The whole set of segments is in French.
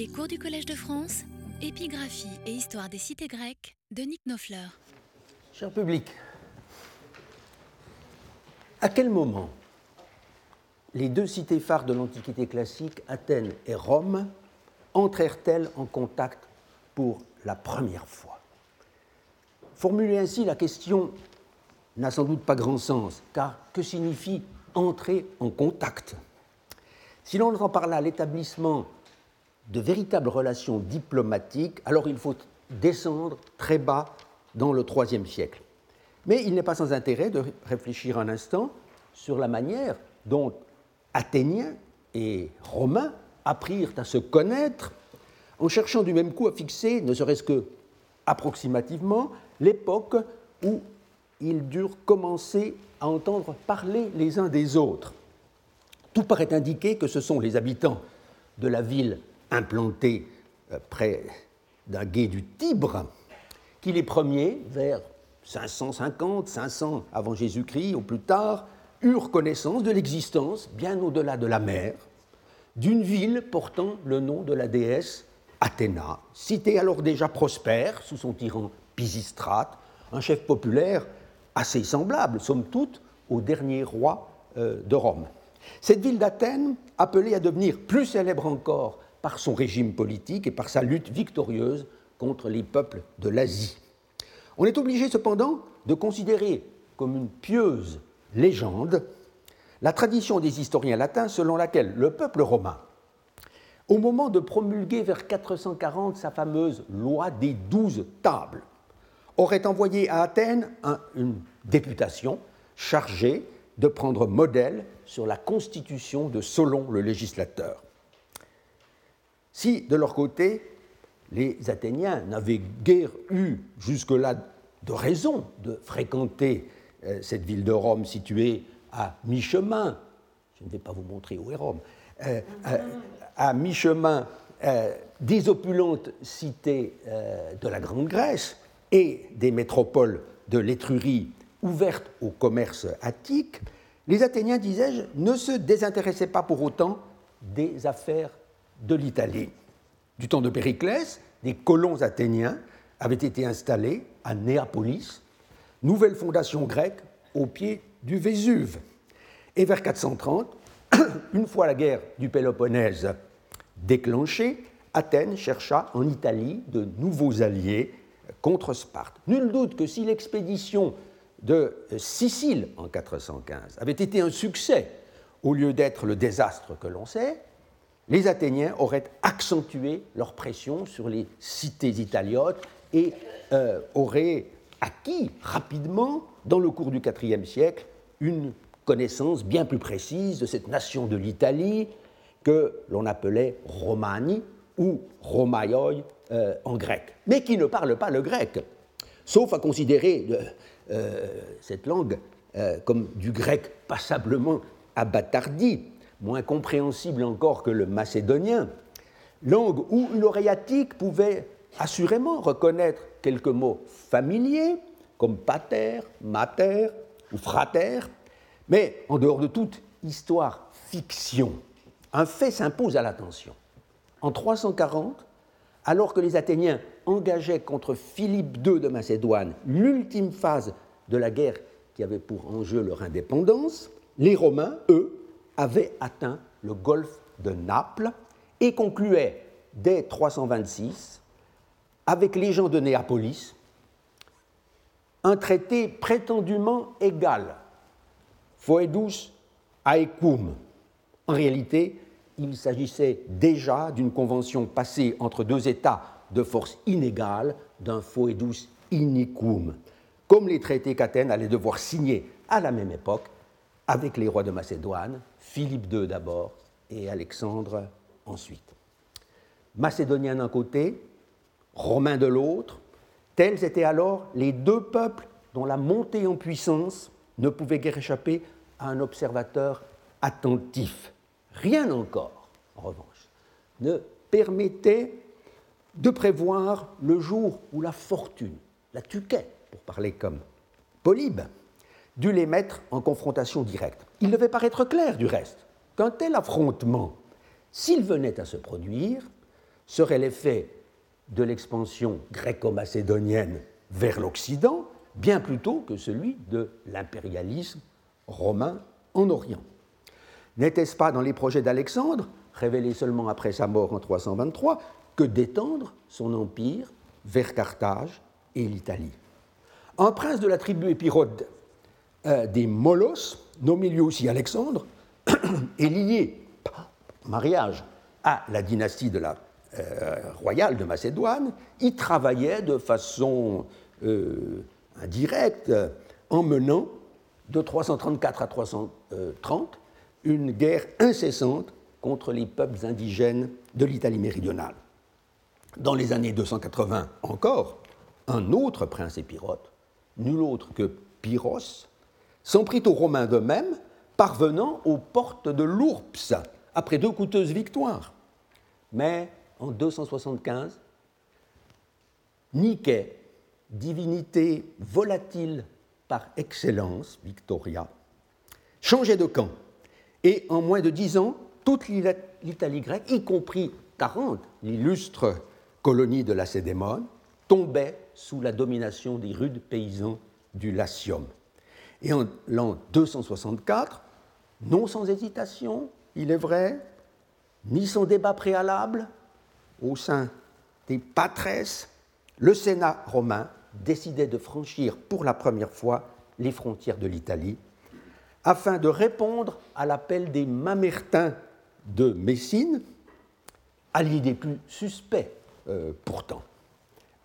Les cours du Collège de France, épigraphie et histoire des cités grecques de Nick Nofleur. Cher public, à quel moment les deux cités phares de l'Antiquité classique, Athènes et Rome, entrèrent-elles en contact pour la première fois? Formuler ainsi la question n'a sans doute pas grand sens, car que signifie entrer en contact? Si l'on entend par là l'établissement de véritables relations diplomatiques, alors il faut descendre très bas dans le IIIe siècle. Mais il n'est pas sans intérêt de réfléchir un instant sur la manière dont Athéniens et Romains apprirent à se connaître en cherchant du même coup à fixer, ne serait-ce que approximativement, l'époque où ils durent commencer à entendre parler les uns des autres. Tout paraît indiquer que ce sont les habitants de la ville implantée euh, près d'un gué du Tibre qui les premiers, vers 550, 500 avant Jésus-Christ ou plus tard, eurent connaissance de l'existence, bien au-delà de la mer, d'une ville portant le nom de la déesse Athéna, cité alors déjà prospère sous son tyran Pisistrate, un chef populaire assez semblable, somme toute, au dernier roi euh, de Rome. Cette ville d'Athènes, appelée à devenir plus célèbre encore par son régime politique et par sa lutte victorieuse contre les peuples de l'Asie. On est obligé cependant de considérer comme une pieuse légende la tradition des historiens latins selon laquelle le peuple romain, au moment de promulguer vers 440 sa fameuse loi des douze tables, aurait envoyé à Athènes une députation chargée de prendre modèle sur la constitution de Solon le législateur. Si, de leur côté, les Athéniens n'avaient guère eu jusque-là de raison de fréquenter euh, cette ville de Rome située à mi-chemin, je ne vais pas vous montrer où est Rome, euh, euh, à mi-chemin des opulentes cités de la Grande Grèce et des métropoles de l'Étrurie ouvertes au commerce attique, les Athéniens, disais-je, ne se désintéressaient pas pour autant des affaires de l'Italie. Du temps de Périclès, des colons athéniens avaient été installés à Néapolis, nouvelle fondation grecque au pied du Vésuve. Et vers 430, une fois la guerre du Péloponnèse déclenchée, Athènes chercha en Italie de nouveaux alliés contre Sparte. Nul doute que si l'expédition de Sicile en 415 avait été un succès au lieu d'être le désastre que l'on sait, les Athéniens auraient accentué leur pression sur les cités italiotes et euh, auraient acquis rapidement, dans le cours du IVe siècle, une connaissance bien plus précise de cette nation de l'Italie que l'on appelait Romani ou Romaioi euh, en grec, mais qui ne parle pas le grec, sauf à considérer euh, cette langue comme du grec passablement abattardi moins compréhensible encore que le macédonien, langue où une oreillattique pouvait assurément reconnaître quelques mots familiers, comme pater, mater ou frater, mais en dehors de toute histoire fiction, un fait s'impose à l'attention. En 340, alors que les Athéniens engageaient contre Philippe II de Macédoine l'ultime phase de la guerre qui avait pour enjeu leur indépendance, les Romains, eux, avait atteint le golfe de Naples et concluait dès 326 avec les gens de Néapolis un traité prétendument égal, foedus aequum. En réalité, il s'agissait déjà d'une convention passée entre deux États de force inégale, d'un foedus inicum, comme les traités qu'Athènes allait devoir signer à la même époque avec les rois de Macédoine, Philippe II d'abord et Alexandre ensuite. Macédoniens d'un côté, Romains de l'autre, tels étaient alors les deux peuples dont la montée en puissance ne pouvait guère échapper à un observateur attentif. Rien encore, en revanche, ne permettait de prévoir le jour où la fortune, la tuquet, pour parler comme Polybe, dû les mettre en confrontation directe. Il devait paraître clair, du reste, qu'un tel affrontement, s'il venait à se produire, serait l'effet de l'expansion gréco-macédonienne vers l'Occident, bien plutôt que celui de l'impérialisme romain en Orient. N'était-ce pas dans les projets d'Alexandre, révélés seulement après sa mort en 323, que d'étendre son empire vers Carthage et l'Italie? Un prince de la tribu épirode euh, des Molos, nommé lui aussi Alexandre, est lié par mariage à la dynastie euh, royale de Macédoine, il travaillait de façon euh, indirecte en menant de 334 à 330 une guerre incessante contre les peuples indigènes de l'Italie méridionale. Dans les années 280 encore, un autre prince épirote, nul autre que Pyrrhos, s'en prit aux Romains d'eux-mêmes, parvenant aux portes de l'Ourps après deux coûteuses victoires. Mais en 275, Niké, divinité volatile par excellence, Victoria, changeait de camp. Et en moins de dix ans, toute l'Italie grecque, y compris 40, l'illustre colonie de la Cédémone, tombait sous la domination des rudes paysans du Latium. Et en l'an 264, non sans hésitation, il est vrai, ni sans débat préalable, au sein des patresses, le Sénat romain décidait de franchir pour la première fois les frontières de l'Italie afin de répondre à l'appel des Mamertins de Messine, alliés des plus suspects euh, pourtant.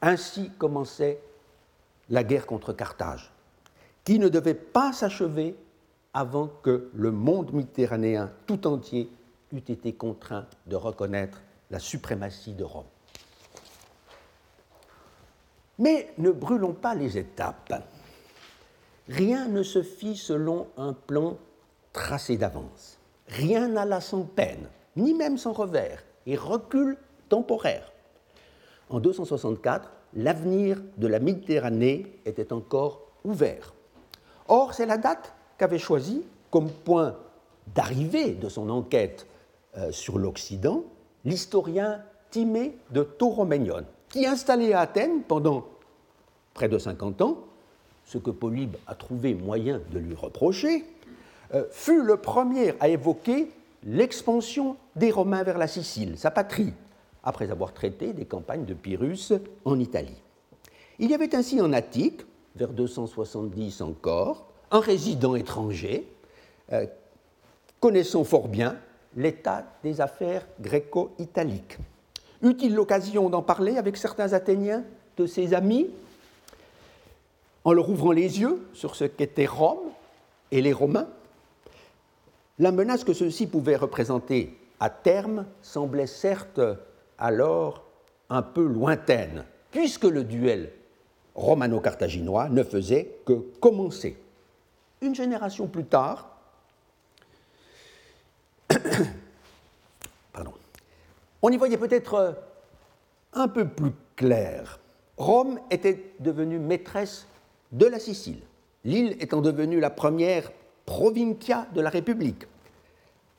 Ainsi commençait la guerre contre Carthage, qui ne devait pas s'achever avant que le monde méditerranéen tout entier eût été contraint de reconnaître la suprématie de Rome. Mais ne brûlons pas les étapes. Rien ne se fit selon un plan tracé d'avance. Rien n'alla sans peine, ni même sans revers, et recul temporaire. En 264, l'avenir de la Méditerranée était encore ouvert. Or, c'est la date qu'avait choisie comme point d'arrivée de son enquête euh, sur l'Occident l'historien Timée de Tauroménion, qui, installé à Athènes pendant près de 50 ans, ce que Polybe a trouvé moyen de lui reprocher, euh, fut le premier à évoquer l'expansion des Romains vers la Sicile, sa patrie, après avoir traité des campagnes de Pyrrhus en Italie. Il y avait ainsi en Attique, vers 270 encore, un résident étranger, euh, connaissant fort bien l'état des affaires gréco-italiques. Eut-il l'occasion d'en parler avec certains Athéniens de ses amis, en leur ouvrant les yeux sur ce qu'était Rome et les Romains? La menace que ceux-ci pouvaient représenter à terme semblait certes alors un peu lointaine, puisque le duel romano-carthaginois ne faisait que commencer. Une génération plus tard, Pardon. On y voyait peut-être un peu plus clair. Rome était devenue maîtresse de la Sicile, l'île étant devenue la première provincia de la République,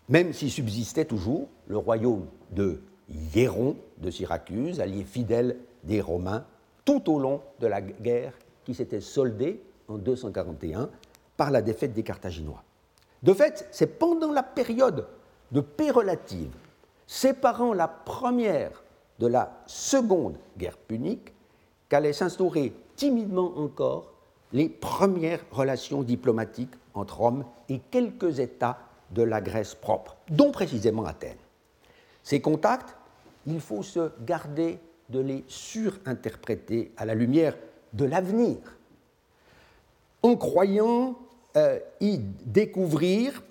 même s'il subsistait toujours le royaume de Hieron de Syracuse, allié fidèle des Romains, tout au long de la guerre qui s'était soldée en 241 par la défaite des Carthaginois. De fait, c'est pendant la période de paix relative séparant la première de la seconde guerre punique qu'allaient s'instaurer timidement encore les premières relations diplomatiques entre Rome et quelques États de la Grèce propre, dont précisément Athènes. Ces contacts, il faut se garder de les surinterpréter à la lumière de l'avenir, en croyant euh, y découvrir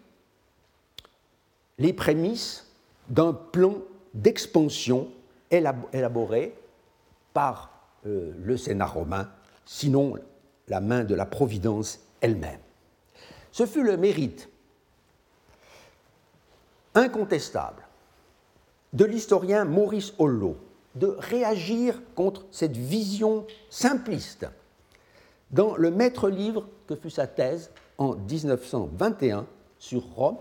les prémices d'un plan d'expansion élaboré par euh, le Sénat romain, sinon la main de la Providence elle-même. Ce fut le mérite incontestable de l'historien Maurice Hollo de réagir contre cette vision simpliste dans le maître livre que fut sa thèse en 1921 sur Rome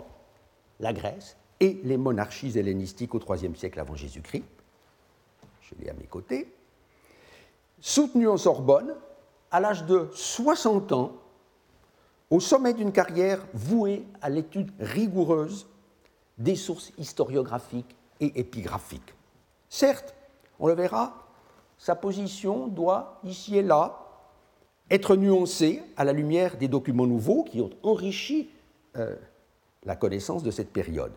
la Grèce et les monarchies hellénistiques au IIIe siècle avant Jésus-Christ. je l'ai à mes côtés, soutenu en Sorbonne à l'âge de 60 ans, au sommet d'une carrière vouée à l'étude rigoureuse des sources historiographiques et épigraphiques. Certes, on le verra, sa position doit, ici et là, être nuancée à la lumière des documents nouveaux qui ont enrichi euh, la connaissance de cette période.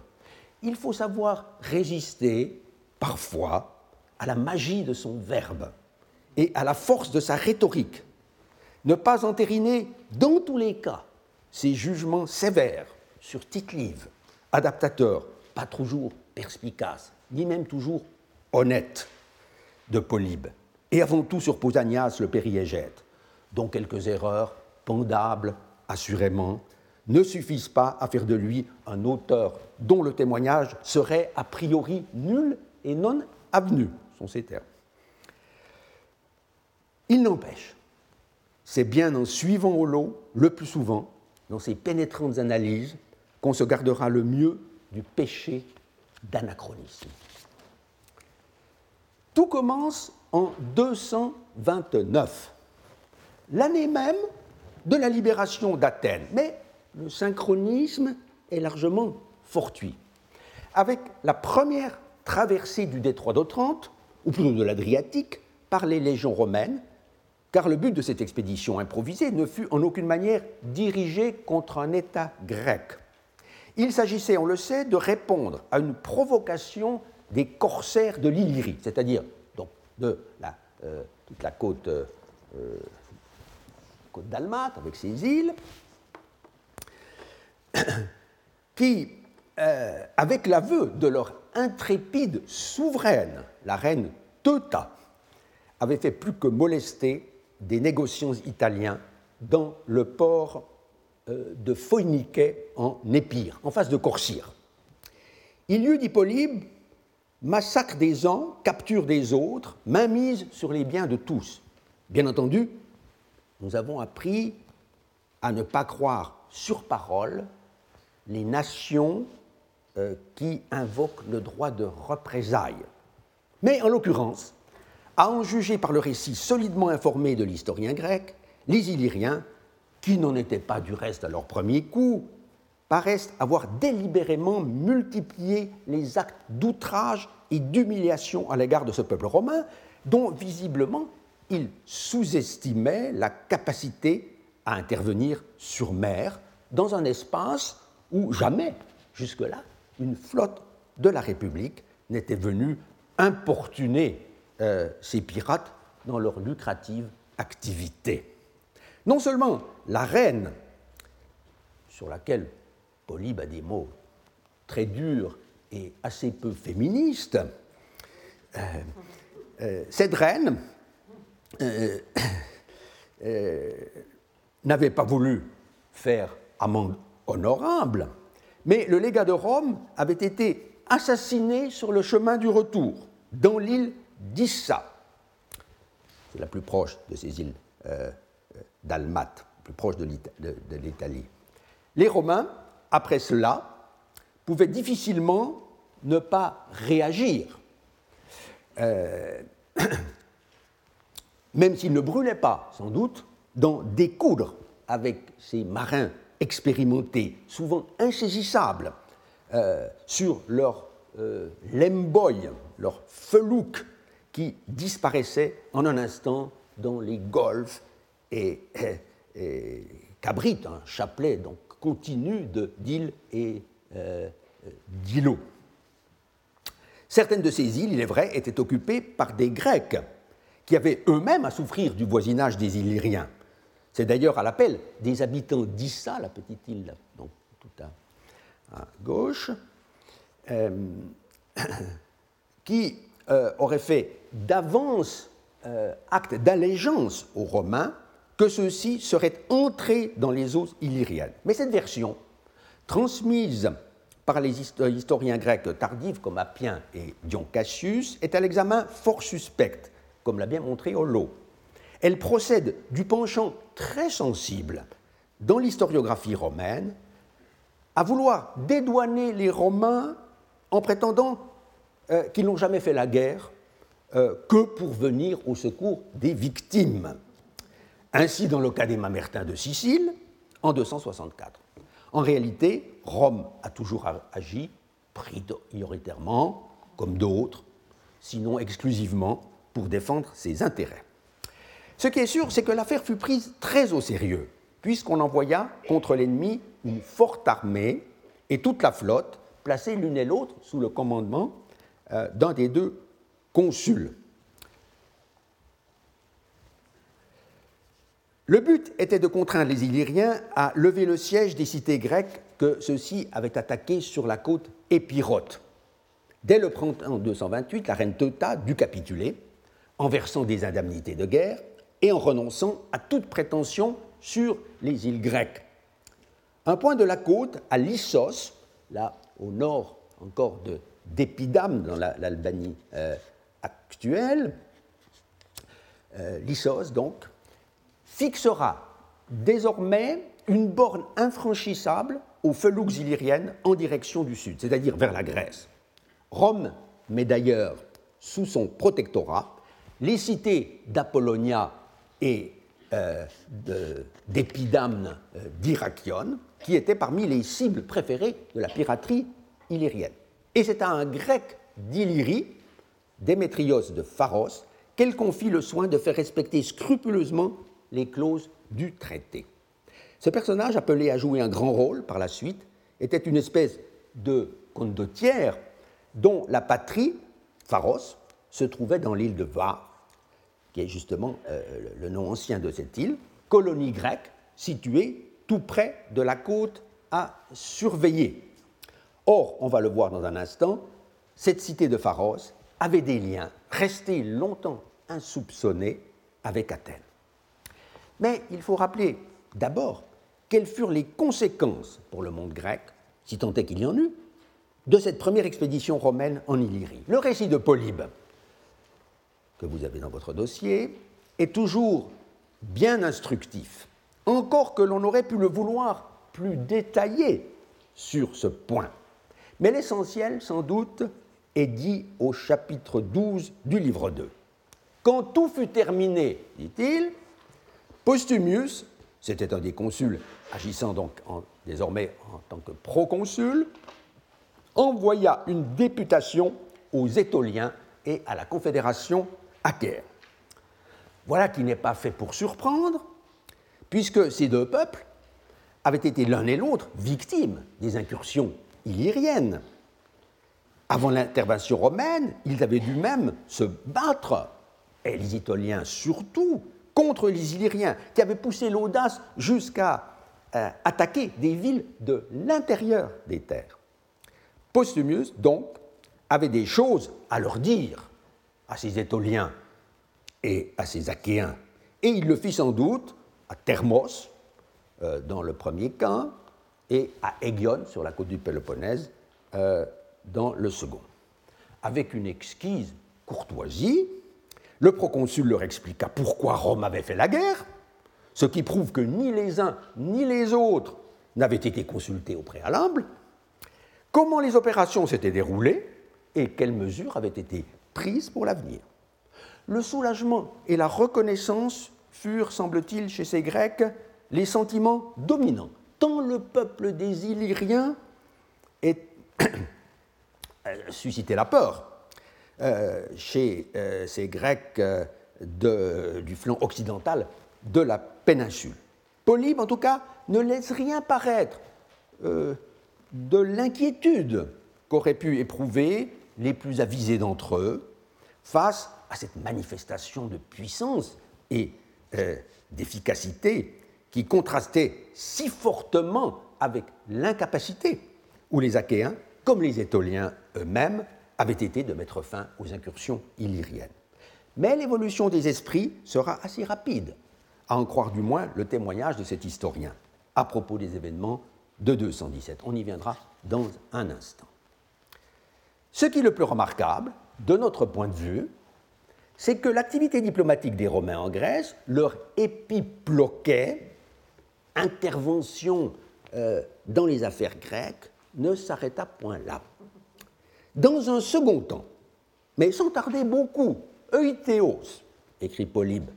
Il faut savoir résister, parfois, à la magie de son verbe et à la force de sa rhétorique. Ne pas entériner, dans tous les cas, ses jugements sévères sur tite-live, adaptateur, pas toujours perspicace, ni même toujours honnête, de Polybe, et avant tout sur Pausanias le périégète, dont quelques erreurs, pendables assurément, ne suffisent pas à faire de lui un auteur dont le témoignage serait a priori nul et non avenu, sont ces termes. Il n'empêche, c'est bien en suivant lot, le plus souvent, dans ces pénétrantes analyses, qu'on se gardera le mieux du péché d'anachronisme. Tout commence en 229, l'année même de la libération d'Athènes. Mais le synchronisme est largement fortuit. Avec la première traversée du détroit d'Otrante, ou plutôt de l'Adriatique, par les légions romaines, car le but de cette expédition improvisée ne fut en aucune manière dirigé contre un État grec. Il s'agissait, on le sait, de répondre à une provocation des corsaires de l'Illyrie, c'est-à-dire de euh, toute la côte, euh, côte dalmate avec ses îles, qui, euh, avec l'aveu de leur intrépide souveraine, la reine Teuta, avaient fait plus que molester des négociants italiens dans le port de Phoenique en Épire, en face de Corcyre. Il y eut, dit massacre des uns, capture des autres, mainmise sur les biens de tous. Bien entendu, nous avons appris à ne pas croire sur parole les nations euh, qui invoquent le droit de représailles. Mais en l'occurrence, à en juger par le récit solidement informé de l'historien grec, les Illyriens, qui n'en étaient pas du reste à leur premier coup, paraissent avoir délibérément multiplié les actes d'outrage et d'humiliation à l'égard de ce peuple romain, dont visiblement ils sous-estimaient la capacité à intervenir sur mer dans un espace où jamais, jusque-là, une flotte de la République n'était venue importuner euh, ces pirates dans leur lucrative activité. Non seulement la reine, sur laquelle Polybe a des mots très durs et assez peu féministes. Euh, euh, cette reine euh, n'avait pas voulu faire amende honorable, mais le légat de Rome avait été assassiné sur le chemin du retour, dans l'île d'Issa. C'est la plus proche de ces îles dalmates, plus proche de l'Italie. Les Romains après cela, pouvait difficilement ne pas réagir. Euh, même s'il ne brûlait pas, sans doute, d'en découdre avec ces marins expérimentés, souvent insaisissables, euh, sur leur euh, lemboy, leur felouk, qui disparaissait en un instant dans les golfs et, et, un chapelet donc continue d'îles et euh, d'îlots. Certaines de ces îles, il est vrai, étaient occupées par des Grecs qui avaient eux-mêmes à souffrir du voisinage des Illyriens. C'est d'ailleurs à l'appel des habitants d'Issa, la petite île tout à, gauche, euh, qui euh, auraient fait d'avance acte d'allégeance aux Romains que ceux-ci seraient entrés dans les eaux illyriennes. Mais cette version, transmise par les historiens grecs tardifs comme Appien et Dion Cassius, est à l'examen fort suspecte, comme l'a bien montré Hollo. Elle procède du penchant très sensible dans l'historiographie romaine à vouloir dédouaner les Romains en prétendant euh, qu'ils n'ont jamais fait la guerre euh, que pour venir au secours des victimes. Ainsi dans le cas des Mamertins de Sicile, en 264. En réalité, Rome a toujours agi prioritairement, comme d'autres, sinon exclusivement, pour défendre ses intérêts. Ce qui est sûr, c'est que l'affaire fut prise très au sérieux, puisqu'on envoya contre l'ennemi une forte armée et toute la flotte, placée l'une et l'autre sous le commandement euh, d'un des deux consuls. Le but était de contraindre les Illyriens à lever le siège des cités grecques que ceux-ci avaient attaquées sur la côte épirote. Dès le printemps 228, la reine Teuta dut capituler en versant des indemnités de guerre et en renonçant à toute prétention sur les îles grecques. Un point de la côte, à Lissos, là au nord encore d'Épidame, dans l'Albanie euh, actuelle, euh, Lissos donc, fixera désormais une borne infranchissable aux felouks illyriennes en direction du sud, c'est-à-dire vers la Grèce. Rome met d'ailleurs sous son protectorat les cités d'Apollonia et euh, d'Épidamne euh, qui étaient parmi les cibles préférées de la piraterie illyrienne. Et c'est à un grec d'Illyrie, Démétrios de Pharos, qu'elle confie le soin de faire respecter scrupuleusement les clauses du traité. Ce personnage, appelé à jouer un grand rôle par la suite, était une espèce de condottière dont la patrie, Pharos, se trouvait dans l'île de Va, qui est justement euh, le nom ancien de cette île, colonie grecque située tout près de la côte à surveiller. Or, on va le voir dans un instant, cette cité de Pharos avait des liens restés longtemps insoupçonnés avec Athènes. Mais il faut rappeler d'abord quelles furent les conséquences pour le monde grec, si tant est qu'il y en eut, de cette première expédition romaine en Illyrie. Le récit de Polybe, que vous avez dans votre dossier, est toujours bien instructif, encore que l'on aurait pu le vouloir plus détaillé sur ce point. Mais l'essentiel, sans doute, est dit au chapitre 12 du livre 2. Quand tout fut terminé, dit-il, Postumius, c'était un des consuls agissant donc désormais en tant que proconsul, envoya une députation aux Étoliens et à la Confédération achéenne. Voilà qui n'est pas fait pour surprendre, puisque ces deux peuples avaient été l'un et l'autre victimes des incursions illyriennes. Avant l'intervention romaine, ils avaient dû même se battre, et les Étoliens surtout, contre les Illyriens, qui avaient poussé l'audace jusqu'à euh, attaquer des villes de l'intérieur des terres. Postumius, donc, avait des choses à leur dire à ses Étoliens et à ses Achéens, et il le fit sans doute à Thermos, euh, dans le premier cas, et à Aigion, sur la côte du Péloponnèse, euh, dans le second. Avec une exquise courtoisie, le proconsul leur expliqua pourquoi Rome avait fait la guerre, ce qui prouve que ni les uns ni les autres n'avaient été consultés au préalable, comment les opérations s'étaient déroulées et quelles mesures avaient été prises pour l'avenir. Le soulagement et la reconnaissance furent, semble-t-il, chez ces Grecs, les sentiments dominants, tant le peuple des Illyriens suscitait la peur, chez euh, ces Grecs euh, du flanc occidental de la péninsule. Polybe, en tout cas, ne laisse rien paraître de l'inquiétude qu'auraient pu éprouver les plus avisés d'entre eux face à cette manifestation de puissance et d'efficacité qui contrastait si fortement avec l'incapacité où les Achéens, comme les Étoliens eux-mêmes, avait été de mettre fin aux incursions illyriennes. Mais l'évolution des esprits sera assez rapide, à en croire du moins le témoignage de cet historien à propos des événements de 217. On y viendra dans un instant. Ce qui est le plus remarquable, de notre point de vue, c'est que l'activité diplomatique des Romains en Grèce, leur épiploquet, intervention euh, dans les affaires grecques, ne s'arrêta point là. Dans un second temps, mais sans tarder beaucoup Eutéos, écrit Polybe.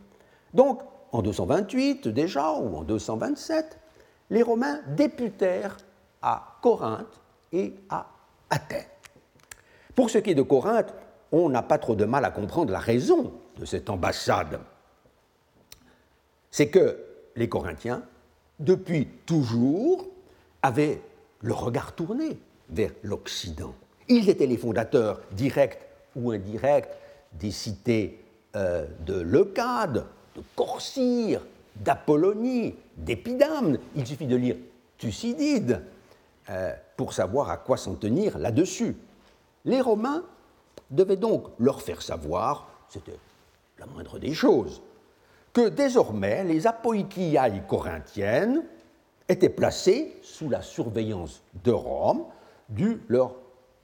Donc, en 228 déjà, ou en 227, les Romains députèrent à Corinthe et à Athènes. Pour ce qui est de Corinthe, on n'a pas trop de mal à comprendre la raison de cette ambassade. C'est que les Corinthiens, depuis toujours, avaient le regard tourné vers l'Occident. Ils étaient les fondateurs directs ou indirects des cités euh, de Leucade, de Corcyre, d'Apollonie, d'Épidamne. Il suffit de lire Thucydide euh, pour savoir à quoi s'en tenir là-dessus. Les Romains devaient donc leur faire savoir, c'était la moindre des choses, que désormais les apoikiailles corinthiennes étaient placées sous la surveillance de Rome, dû leur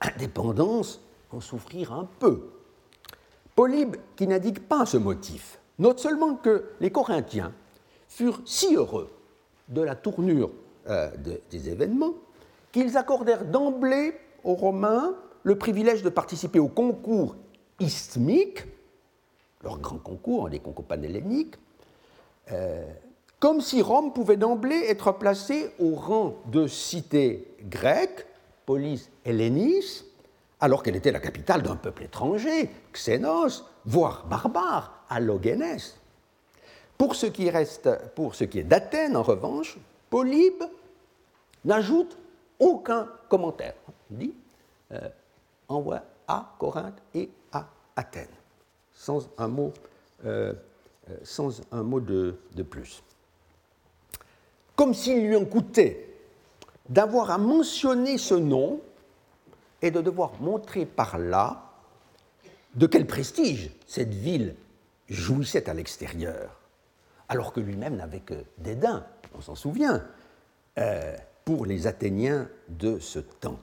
indépendance en souffrir un peu. Polybe, qui n'indique pas ce motif, note seulement que les Corinthiens furent si heureux de la tournure euh, des événements qu'ils accordèrent d'emblée aux Romains le privilège de participer au concours isthmique, leur grand concours, des concours panhelléniques, euh, comme si Rome pouvait d'emblée être placée au rang de cité grecque, polis hellénis, alors qu'elle était la capitale d'un peuple étranger, Xénos, voire barbare, Allogénès. Pour ce qui, reste, pour ce qui est d'Athènes, en revanche, Polybe n'ajoute aucun commentaire. Il dit euh, envoie à Corinthe et à Athènes, sans un mot, euh, euh, de plus. Comme s'il lui en coûtait d'avoir à mentionner ce nom et de devoir montrer par là de quel prestige cette ville jouissait à l'extérieur, alors que lui-même n'avait que dédain, on s'en souvient, euh, pour les Athéniens de ce temps.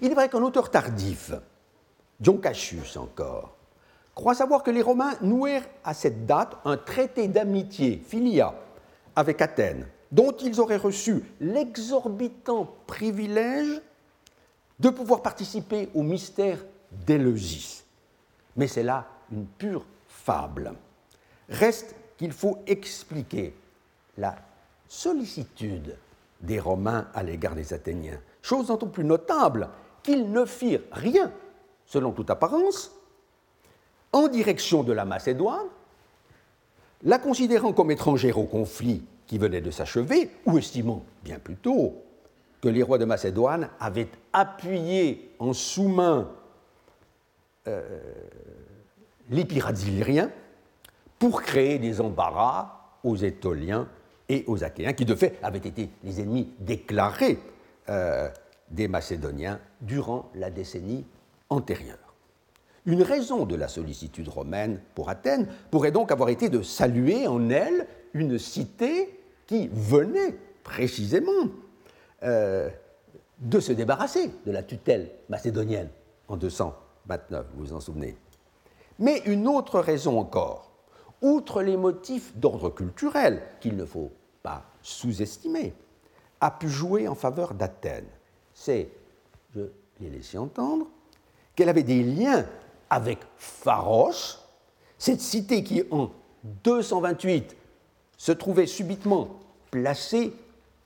Il est vrai qu'un auteur tardif, John Cassius encore, croit savoir que les Romains nouèrent à cette date un traité d'amitié, filia, avec Athènes, dont ils auraient reçu l'exorbitant privilège de pouvoir participer au mystère d'Éleusis. Mais c'est là une pure fable. Reste qu'il faut expliquer la sollicitude des Romains à l'égard des Athéniens, chose d'autant plus notable qu'ils ne firent rien, selon toute apparence, en direction de la Macédoine, la considérant comme étrangère au conflit qui venait de s'achever, ou estimant bien plutôt que les rois de Macédoine avaient appuyé en sous-main euh, les pirates illyriens pour créer des embarras aux Étoliens et aux Achéens, qui de fait avaient été les ennemis déclarés euh, des Macédoniens durant la décennie antérieure. Une raison de la sollicitude romaine pour Athènes pourrait donc avoir été de saluer en elle une cité qui venait précisément euh, de se débarrasser de la tutelle macédonienne en 229, vous vous en souvenez. Mais une autre raison encore, outre les motifs d'ordre culturel qu'il ne faut pas sous-estimer, a pu jouer en faveur d'Athènes. C'est, je l'ai laissé entendre, qu'elle avait des liens avec Pharos, cette cité qui en 228 se trouvait subitement placée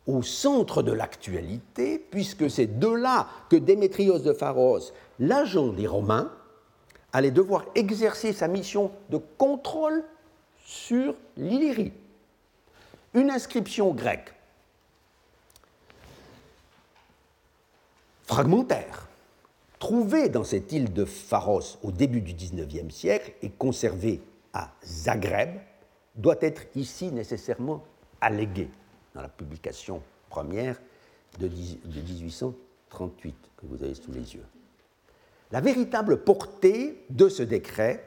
au centre de l'actualité, puisque c'est de là que Démétrios de Pharos, l'agent des Romains, allait devoir exercer sa mission de contrôle sur l'Illyrie. Une inscription grecque fragmentaire, trouvée dans cette île de Pharos au début du XIXe siècle et conservée à Zagreb, doit être ici nécessairement alléguée dans la publication première de 1838 que vous avez sous les yeux. La véritable portée de ce décret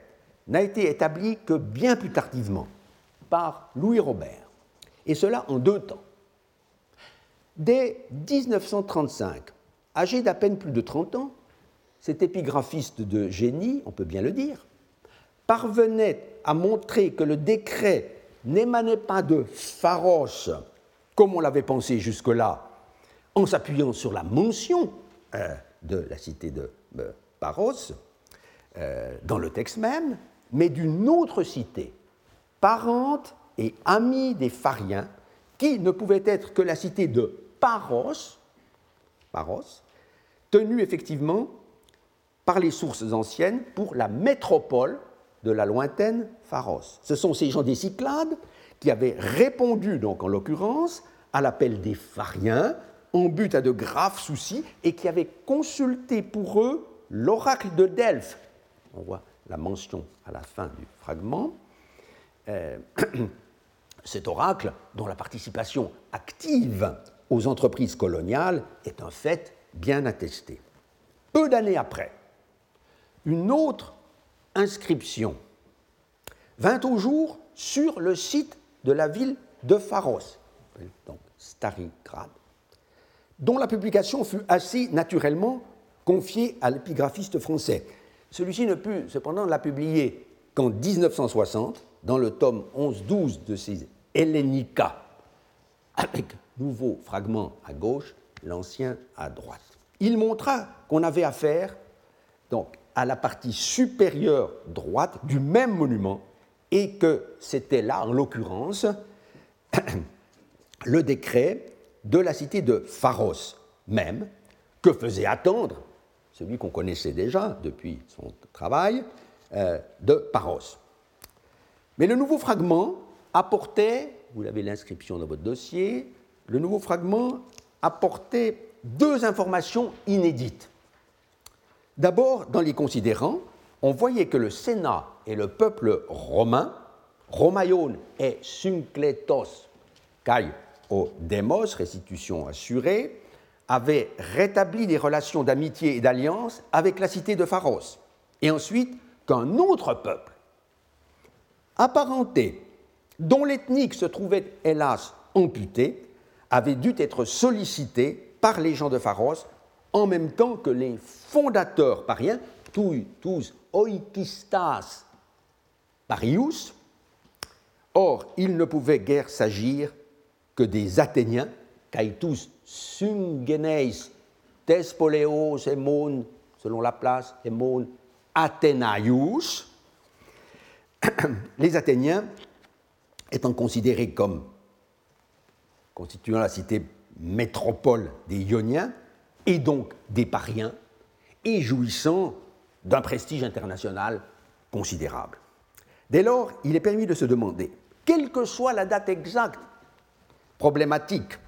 n'a été établie que bien plus tardivement par Louis Robert, et cela en deux temps. Dès 1935, âgé d'à peine plus de 30 ans, cet épigraphiste de génie, on peut bien le dire, parvenait à montrer que le décret n'émanait pas de Pharos, comme on l'avait pensé jusque-là, en s'appuyant sur la mention euh, de la cité de euh, Paros euh, dans le texte même, mais d'une autre cité, parente et amie des Phariens, qui ne pouvait être que la cité de Paros, Paros tenue effectivement par les sources anciennes pour la métropole de la lointaine Pharos. Ce sont ces gens des Cyclades qui avaient répondu, donc en l'occurrence, à l'appel des Phariens en but à de graves soucis et qui avaient consulté pour eux l'oracle de Delphes. On voit la mention à la fin du fragment. Euh, cet oracle, dont la participation active aux entreprises coloniales est un fait bien attesté. Peu d'années après, une autre inscription vint au jour sur le site de la ville de Pharos, donc Starigrad, dont la publication fut assez naturellement confiée à l'épigraphiste français. Celui-ci ne put cependant la publier qu'en 1960 dans le tome 11-12 de ses Hellenica, avec nouveau fragment à gauche, l'ancien à droite. Il montra qu'on avait affaire donc à la partie supérieure droite du même monument et que c'était là, en l'occurrence, le décret de la cité de Pharos même, que faisait attendre celui qu'on connaissait déjà depuis son travail, euh, de Paros. Mais le nouveau fragment apportait, vous avez l'inscription dans votre dossier, le nouveau fragment apportait deux informations inédites. D'abord, dans les considérants, on voyait que le Sénat et le peuple romain, Romaion et Syncletos, kai au Demos, restitution assurée, avaient rétabli des relations d'amitié et d'alliance avec la cité de Pharos, et ensuite qu'un autre peuple, apparenté, dont l'ethnique se trouvait hélas amputée, avait dû être sollicité par les gens de Pharos en même temps que les fondateurs pariens, tous oikistas parius. Or, il ne pouvait guère s'agir que des Athéniens, kaitus sungeneis tespoleos emon, selon la place, emon Athénaius, les Athéniens étant considérés comme constituant la cité métropole des Ioniens, et donc des pariens, et jouissant d'un prestige international considérable. Dès lors, il est permis de se demander, quelle que soit la date exacte problématique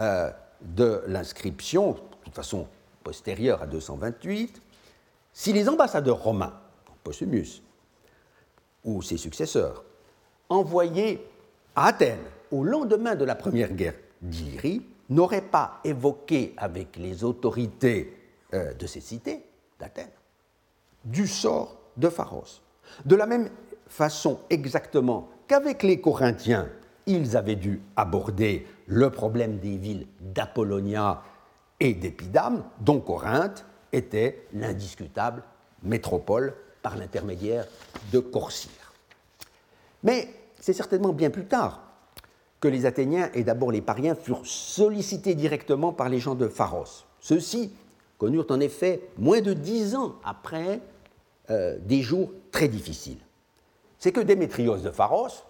euh, de l'inscription, de toute façon postérieure à 228, si les ambassadeurs romains, Postumus, ou ses successeurs, envoyés à Athènes au lendemain de la première guerre d'Illyrie, n'auraient pas évoqué avec les autorités euh, de ces cités, d'Athènes, du sort de Pharos. De la même façon exactement qu'avec les Corinthiens, ils avaient dû aborder le problème des villes d'Apollonia et d'Épidame, dont Corinthe était l'indiscutable métropole par l'intermédiaire de Corcyre. Mais c'est certainement bien plus tard que les Athéniens et d'abord les Pariens furent sollicités directement par les gens de Pharos. Ceux-ci connurent en effet, moins de dix ans après, euh, des jours très difficiles. C'est que Démétrios de Pharos,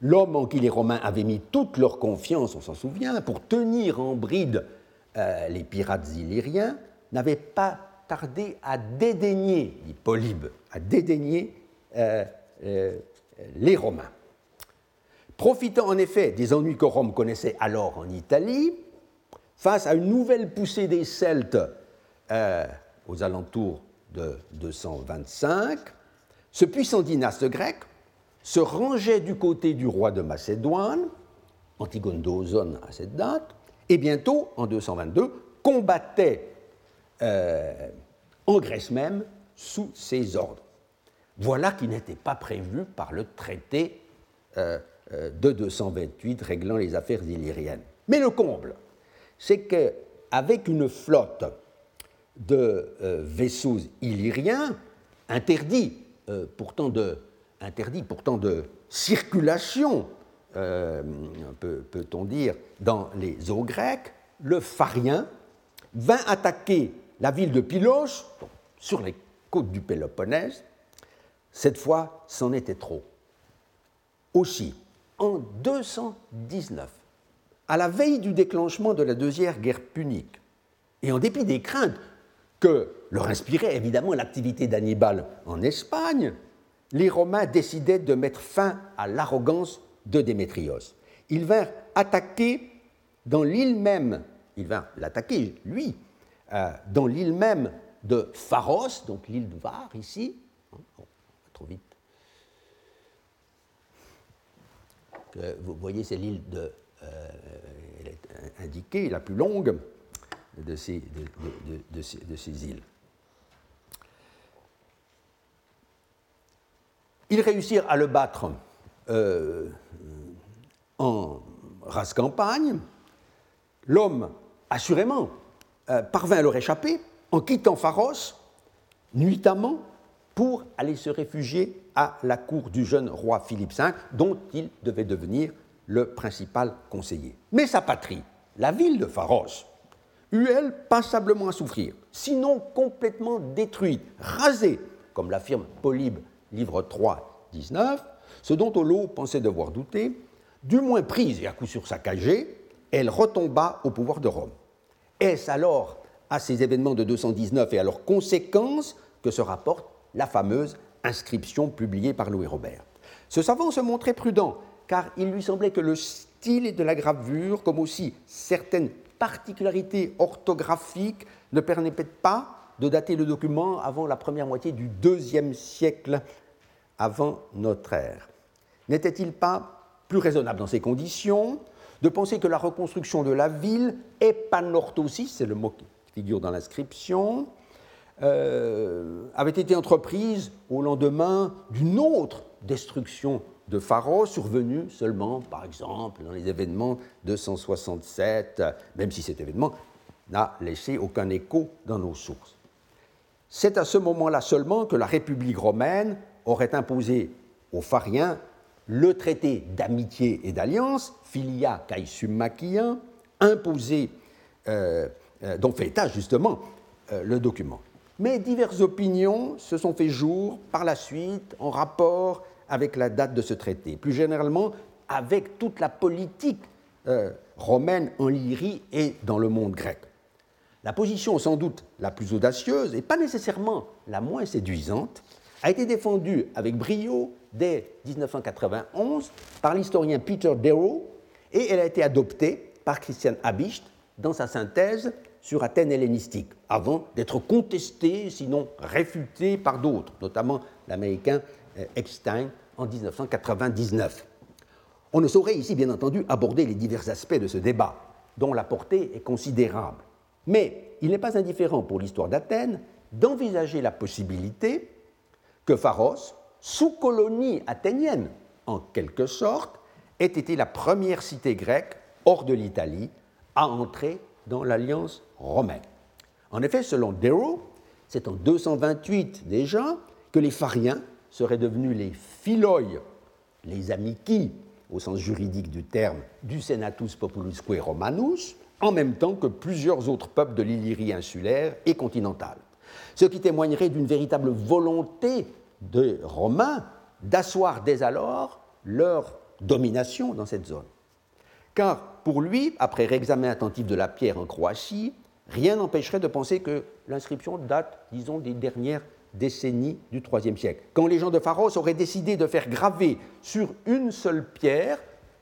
l'homme en qui les Romains avaient mis toute leur confiance, on s'en souvient, pour tenir en bride euh, les pirates illyriens, n'avait pas tardé à dédaigner, dit Polybe, à dédaigner euh, les Romains. Profitant en effet des ennuis que Rome connaissait alors en Italie, face à une nouvelle poussée des Celtes euh, aux alentours de 225, ce puissant dynaste grec se rangeait du côté du roi de Macédoine, Antigone d'Ozone à cette date, et bientôt, en 222, combattait euh, en Grèce même sous ses ordres. Voilà qui n'était pas prévu par le traité euh, de 228 réglant les affaires illyriennes. Mais le comble, c'est qu'avec une flotte de euh, vaisseaux illyriens interdits, euh, pourtant de, interdits pourtant de circulation, peut-on dire, dans les eaux grecques, le Pharien vint attaquer la ville de Pylos, sur les côtes du Péloponnèse, Cette fois, c'en était trop. Aussi, en 219, à la veille du déclenchement de la Deuxième Guerre punique, et en dépit des craintes que leur inspirait évidemment l'activité d'Hannibal en Espagne, les Romains décidaient de mettre fin à l'arrogance de Démétrios. Ils vinrent attaquer dans l'île même, ils vinrent l'attaquer, lui, euh, dans l'île même de Pharos, donc l'île de Var ici, vite. Vous voyez, c'est l'île euh, indiquée, la plus longue de ces, de, ces, îles. Ils réussirent à le battre euh, en race campagne. L'homme, assurément, euh, parvint à leur échapper en quittant Pharos nuitamment pour aller se réfugier à la cour du jeune roi Philippe V, dont il devait devenir le principal conseiller. Mais sa patrie, la ville de Pharos, eut elle passablement à souffrir, sinon complètement détruite, rasée, comme l'affirme Polybe, livre 3, 19, ce dont Olo pensait devoir douter, du moins prise et à coup sur saccagée, elle retomba au pouvoir de Rome. Est-ce alors à ces événements de 219 et à leurs conséquences que se rapporte la fameuse inscription publiée par Louis Robert Ce savant se montrait prudent, car il lui semblait que le style de la gravure, comme aussi certaines particularités orthographiques, ne permettaient pas de dater le document avant la première moitié du deuxième siècle avant notre ère. N'était-il pas plus raisonnable dans ces conditions de penser que la reconstruction de la ville, épanorthosis, c'est le mot qui figure dans l'inscription, euh, avait été entreprise au lendemain d'une autre destruction de Pharos, survenue seulement, par exemple, dans les événements de 167, même si cet événement n'a laissé aucun écho dans nos sources. C'est à ce moment-là seulement que la République romaine aurait imposé aux Phariens le traité d'amitié et d'alliance, filia caesum imposé, euh, euh, dont fait état justement euh, le document. Mais diverses opinions se sont fait jour par la suite en rapport avec la date de ce traité, plus généralement avec toute la politique romaine en Lyrie et dans le monde grec. La position sans doute la plus audacieuse et pas nécessairement la moins séduisante a été défendue avec brio dès 1991 par l'historien Peter Darrow et elle a été adoptée par Christian Habicht dans sa synthèse sur Athènes hellénistique, avant d'être contestée, sinon réfutée par d'autres, notamment l'américain euh, Eckstein en 1999. On ne saurait ici, bien entendu, aborder les divers aspects de ce débat, dont la portée est considérable. Mais il n'est pas indifférent pour l'histoire d'Athènes d'envisager la possibilité que Pharos, sous colonie athénienne en quelque sorte, ait été la première cité grecque hors de l'Italie à entrer dans l'alliance romaine. En effet, selon Darrow, c'est en 228 déjà que les Phariens seraient devenus les philoi, les amici au sens juridique du terme, du Senatus Populusque Romanus, en même temps que plusieurs autres peuples de l'Illyrie insulaire et continentale. Ce qui témoignerait d'une véritable volonté des Romains d'asseoir dès alors leur domination dans cette zone. Car pour lui, après réexamen attentif de la pierre en Croatie, rien n'empêcherait de penser que l'inscription date, disons, des dernières décennies du IIIe siècle, quand les gens de Pharos auraient décidé de faire graver sur une seule pierre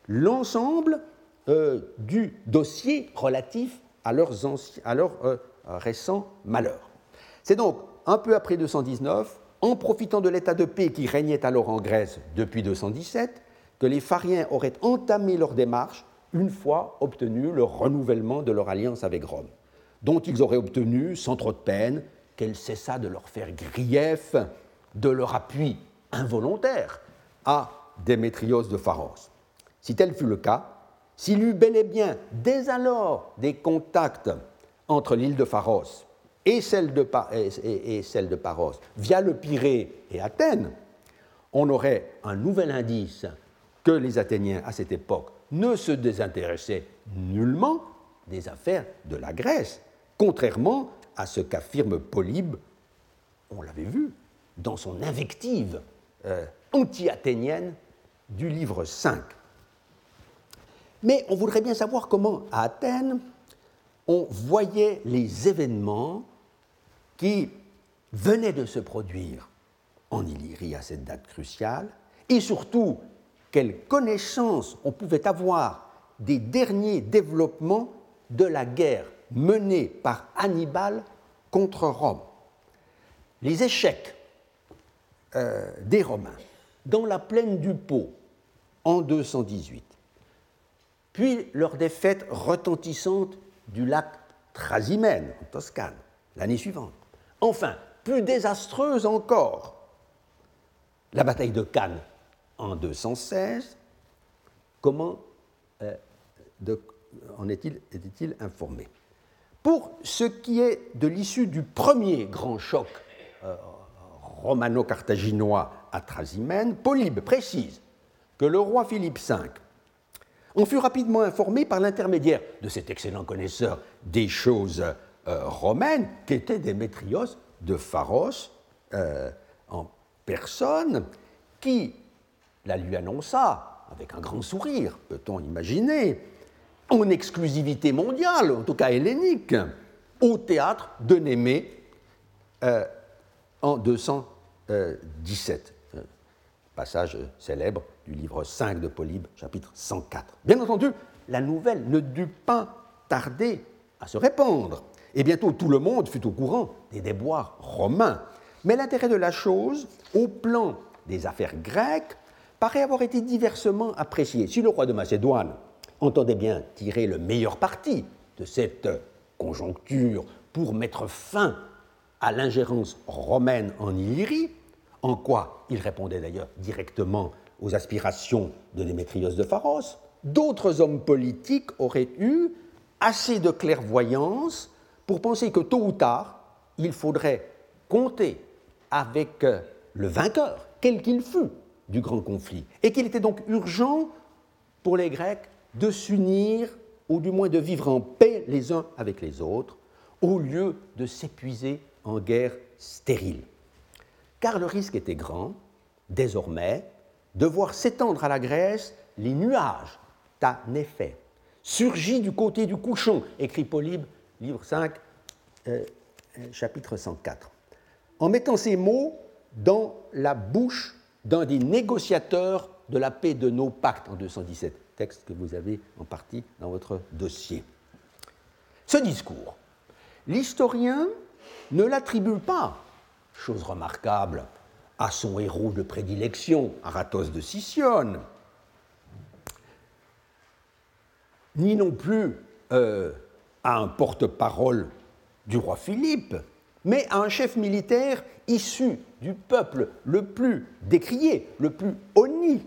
l'ensemble euh, du dossier relatif à leurs, à leurs euh, récents malheurs. C'est donc un peu après 219 en profitant de l'état de paix qui régnait alors en Grèce depuis 217, que les Phariens auraient entamé leur démarche une fois obtenu le renouvellement de leur alliance avec Rome, dont ils auraient obtenu, sans trop de peine, qu'elle cessât de leur faire grief de leur appui involontaire à Démétrios de Pharos. Si tel fut le cas, s'il eut bel et bien dès alors des contacts entre l'île de Pharos et celle de, et, celle de Paros via le Pirée et Athènes, on aurait un nouvel indice que les Athéniens à cette époque ne se désintéressaient nullement des affaires de la Grèce, contrairement à ce qu'affirme Polybe, on l'avait vu, dans son invective anti-athénienne du livre 5. Mais on voudrait bien savoir comment, à Athènes, on voyait les événements qui venaient de se produire en Illyrie à cette date cruciale, et surtout quelle connaissance on pouvait avoir des derniers développements de la guerre menée par Hannibal contre Rome. Les échecs euh, des Romains dans la plaine du Pô en 218, puis leur défaite retentissante du lac Trasimène en Toscane l'année suivante. Enfin, plus désastreuse encore, la bataille de Cannes en 216. Comment euh, en est-il informé? Pour ce qui est de l'issue du premier grand choc euh, romano-carthaginois à Trasimène, Polybe précise que le roi Philippe V on fut rapidement informé par l'intermédiaire de cet excellent connaisseur des choses euh, romaines, qu'était Démétrios de Pharos euh, en personne, qui la lui annonça, avec un grand sourire, peut-on imaginer, en exclusivité mondiale, en tout cas hellénique, au théâtre de Némée euh, en 217. Passage célèbre du livre 5 de Polybe, chapitre 104. Bien entendu, la nouvelle ne dut pas tarder à se répandre, et bientôt tout le monde fut au courant des déboires romains. Mais l'intérêt de la chose, au plan des affaires grecques, paraît avoir été diversement apprécié. Si le roi de Macédoine entendait bien tirer le meilleur parti de cette conjoncture pour mettre fin à l'ingérence romaine en Illyrie, en quoi il répondait d'ailleurs directement aux aspirations de Démétrios de Pharos, d'autres hommes politiques auraient eu assez de clairvoyance pour penser que tôt ou tard, il faudrait compter avec le vainqueur, quel qu'il fût, du grand conflit, et qu'il était donc urgent pour les Grecs de s'unir, ou du moins de vivre en paix les uns avec les autres, au lieu de s'épuiser en guerre stérile. Car le risque était grand, désormais, de voir s'étendre à la Grèce les nuages effet surgit du côté du couchon, écrit Polybe, livre 5, euh, euh, chapitre 104. En mettant ces mots dans la bouche d'un des négociateurs de la paix de nos pactes en 217, texte que vous avez en partie dans votre dossier. Ce discours, l'historien ne l'attribue pas, chose remarquable, à son héros de prédilection, Aratos de Sicyone, ni non plus euh, à un porte-parole du roi Philippe, mais à un chef militaire issu du peuple le plus décrié, le plus honni,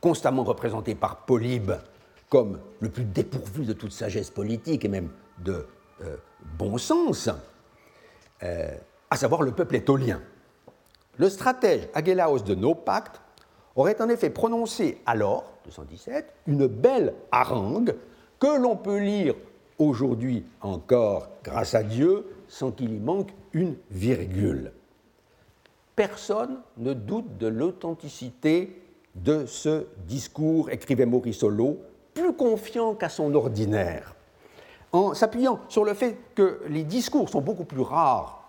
constamment représenté par Polybe comme le plus dépourvu de toute sagesse politique et même de euh, bon sens, euh, à savoir le peuple étolien. Le stratège Agélaos de Naupacte aurait en effet prononcé alors, 217, une belle harangue que l'on peut lire aujourd'hui encore, grâce à Dieu, sans qu'il y manque une virgule. Personne ne doute de l'authenticité de ce discours, écrivait Maurice Solo, plus confiant qu'à son ordinaire, en s'appuyant sur le fait que les discours sont beaucoup plus rares,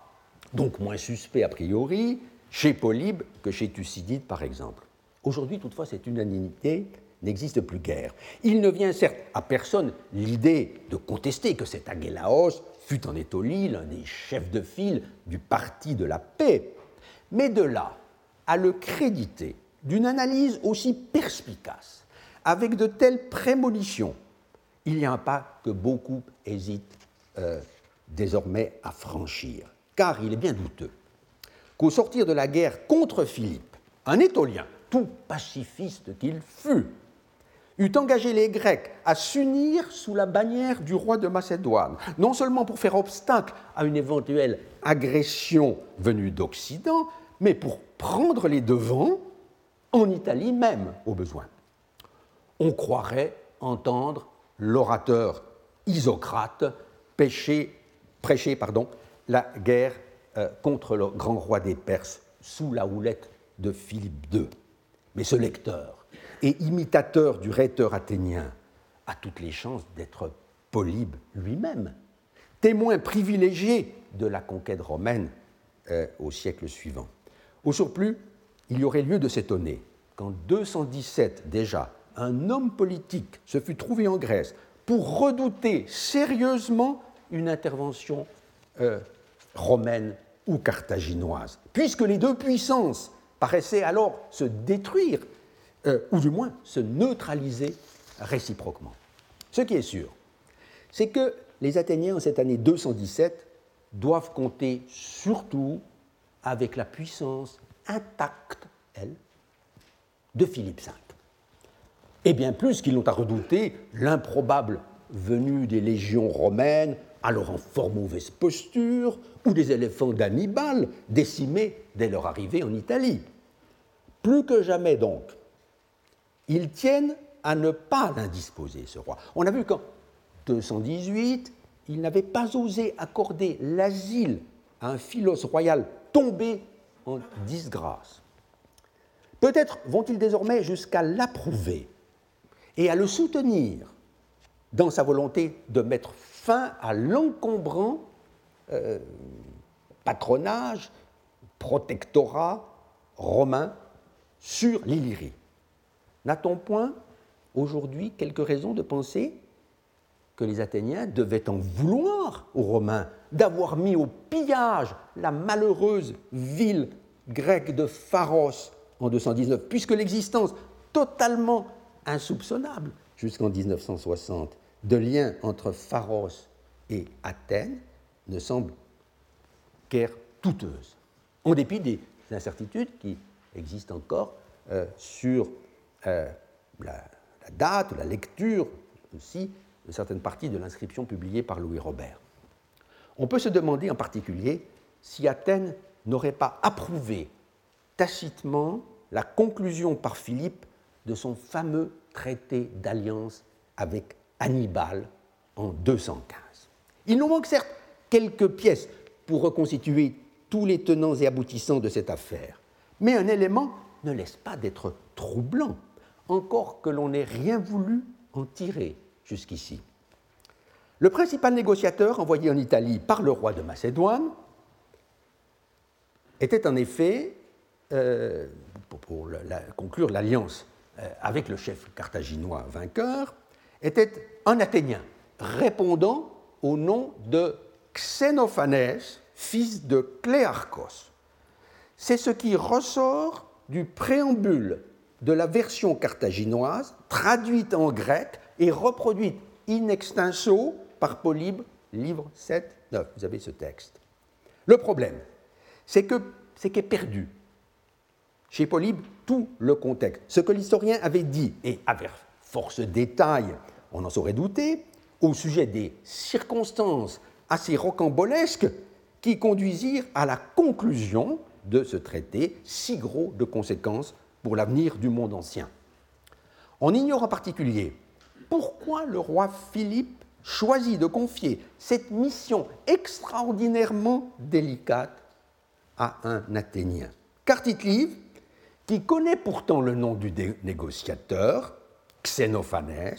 donc moins suspects a priori, chez Polybe que chez Thucydide, par exemple. Aujourd'hui, toutefois, cette unanimité n'existe plus guère. Il ne vient certes à personne l'idée de contester que cet Agélaos fut en Étolie l'un des chefs de file du parti de la paix, mais de là à le créditer d'une analyse aussi perspicace, avec de telles prémonitions, il y a un pas que beaucoup hésitent euh, désormais à franchir, car il est bien douteux qu'au sortir de la guerre contre Philippe, un Étolien, tout pacifiste qu'il fût, eût engagé les Grecs à s'unir sous la bannière du roi de Macédoine, non seulement pour faire obstacle à une éventuelle agression venue d'Occident, mais pour prendre les devants en Italie même, au besoin. On croirait entendre l'orateur Isocrate prêcher pardon, la guerre euh, contre le grand roi des Perses sous la houlette de Philippe II. Mais ce lecteur et imitateur du rhéteur athénien a toutes les chances d'être Polybe lui-même, témoin privilégié de la conquête romaine euh, au siècle suivant. Au surplus, il y aurait lieu de s'étonner qu'en 217 déjà, un homme politique se fût trouvé en Grèce pour redouter sérieusement une intervention euh, romaine ou carthaginoise, puisque les deux puissances paraissaient alors se détruire, euh, ou du moins se neutraliser réciproquement. Ce qui est sûr, c'est que les Athéniens en cette année 217 doivent compter surtout avec la puissance intacte, elle, de Philippe V. Et bien plus qu'ils n'ont à redouter l'improbable venue des légions romaines, alors en fort mauvaise posture, ou des éléphants d'Hannibal, décimés dès leur arrivée en Italie. Plus que jamais donc, ils tiennent à ne pas l'indisposer, ce roi. On a vu qu'en 218, il n'avait pas osé accorder l'asile à un philos royal tombé en disgrâce. Peut-être vont-ils désormais jusqu'à l'approuver et à le soutenir dans sa volonté de mettre fin à l'encombrant euh, patronage, protectorat romain sur l'Illyrie. N'a-t-on point aujourd'hui quelques raisons de penser que les Athéniens devaient en vouloir aux Romains d'avoir mis au pillage la malheureuse ville grecque de Pharos en 219, puisque l'existence totalement insoupçonnable jusqu'en 1960 de liens entre Pharos et Athènes ne semble guère douteuse, en dépit des incertitudes qui existent encore euh, sur euh, la, la, date, la lecture aussi de certaines parties de l'inscription publiée par Louis Robert. On peut se demander en particulier si Athènes n'aurait pas approuvé tacitement la conclusion par Philippe de son fameux traité d'alliance avec Hannibal en 215. Il nous manque certes quelques pièces pour reconstituer tous les tenants et aboutissants de cette affaire, mais un élément ne laisse pas d'être troublant, encore que l'on n'ait rien voulu en tirer jusqu'ici. Le principal négociateur envoyé en Italie par le roi de Macédoine était en effet, euh, pour, conclure l'alliance euh, avec le chef carthaginois vainqueur, était un Athénien répondant au nom de Xénophanes, fils de Cléarchos. C'est ce qui ressort du préambule de la version carthaginoise, traduite en grec et reproduite in extenso par Polybe, livre 7, 9. Vous avez ce texte. Le problème, c'est que c'est qu'est perdu chez Polybe tout le contexte. Ce que l'historien avait dit, et avec force détail, on en saurait douter, au sujet des circonstances assez rocambolesques qui conduisirent à la conclusion de ce traité si gros de conséquences pour l'avenir du monde ancien. On ignore en particulier pourquoi le roi Philippe choisit de confier cette mission extraordinairement délicate à un Athénien. Car qui connaît pourtant le nom du négociateur, Xénophanes,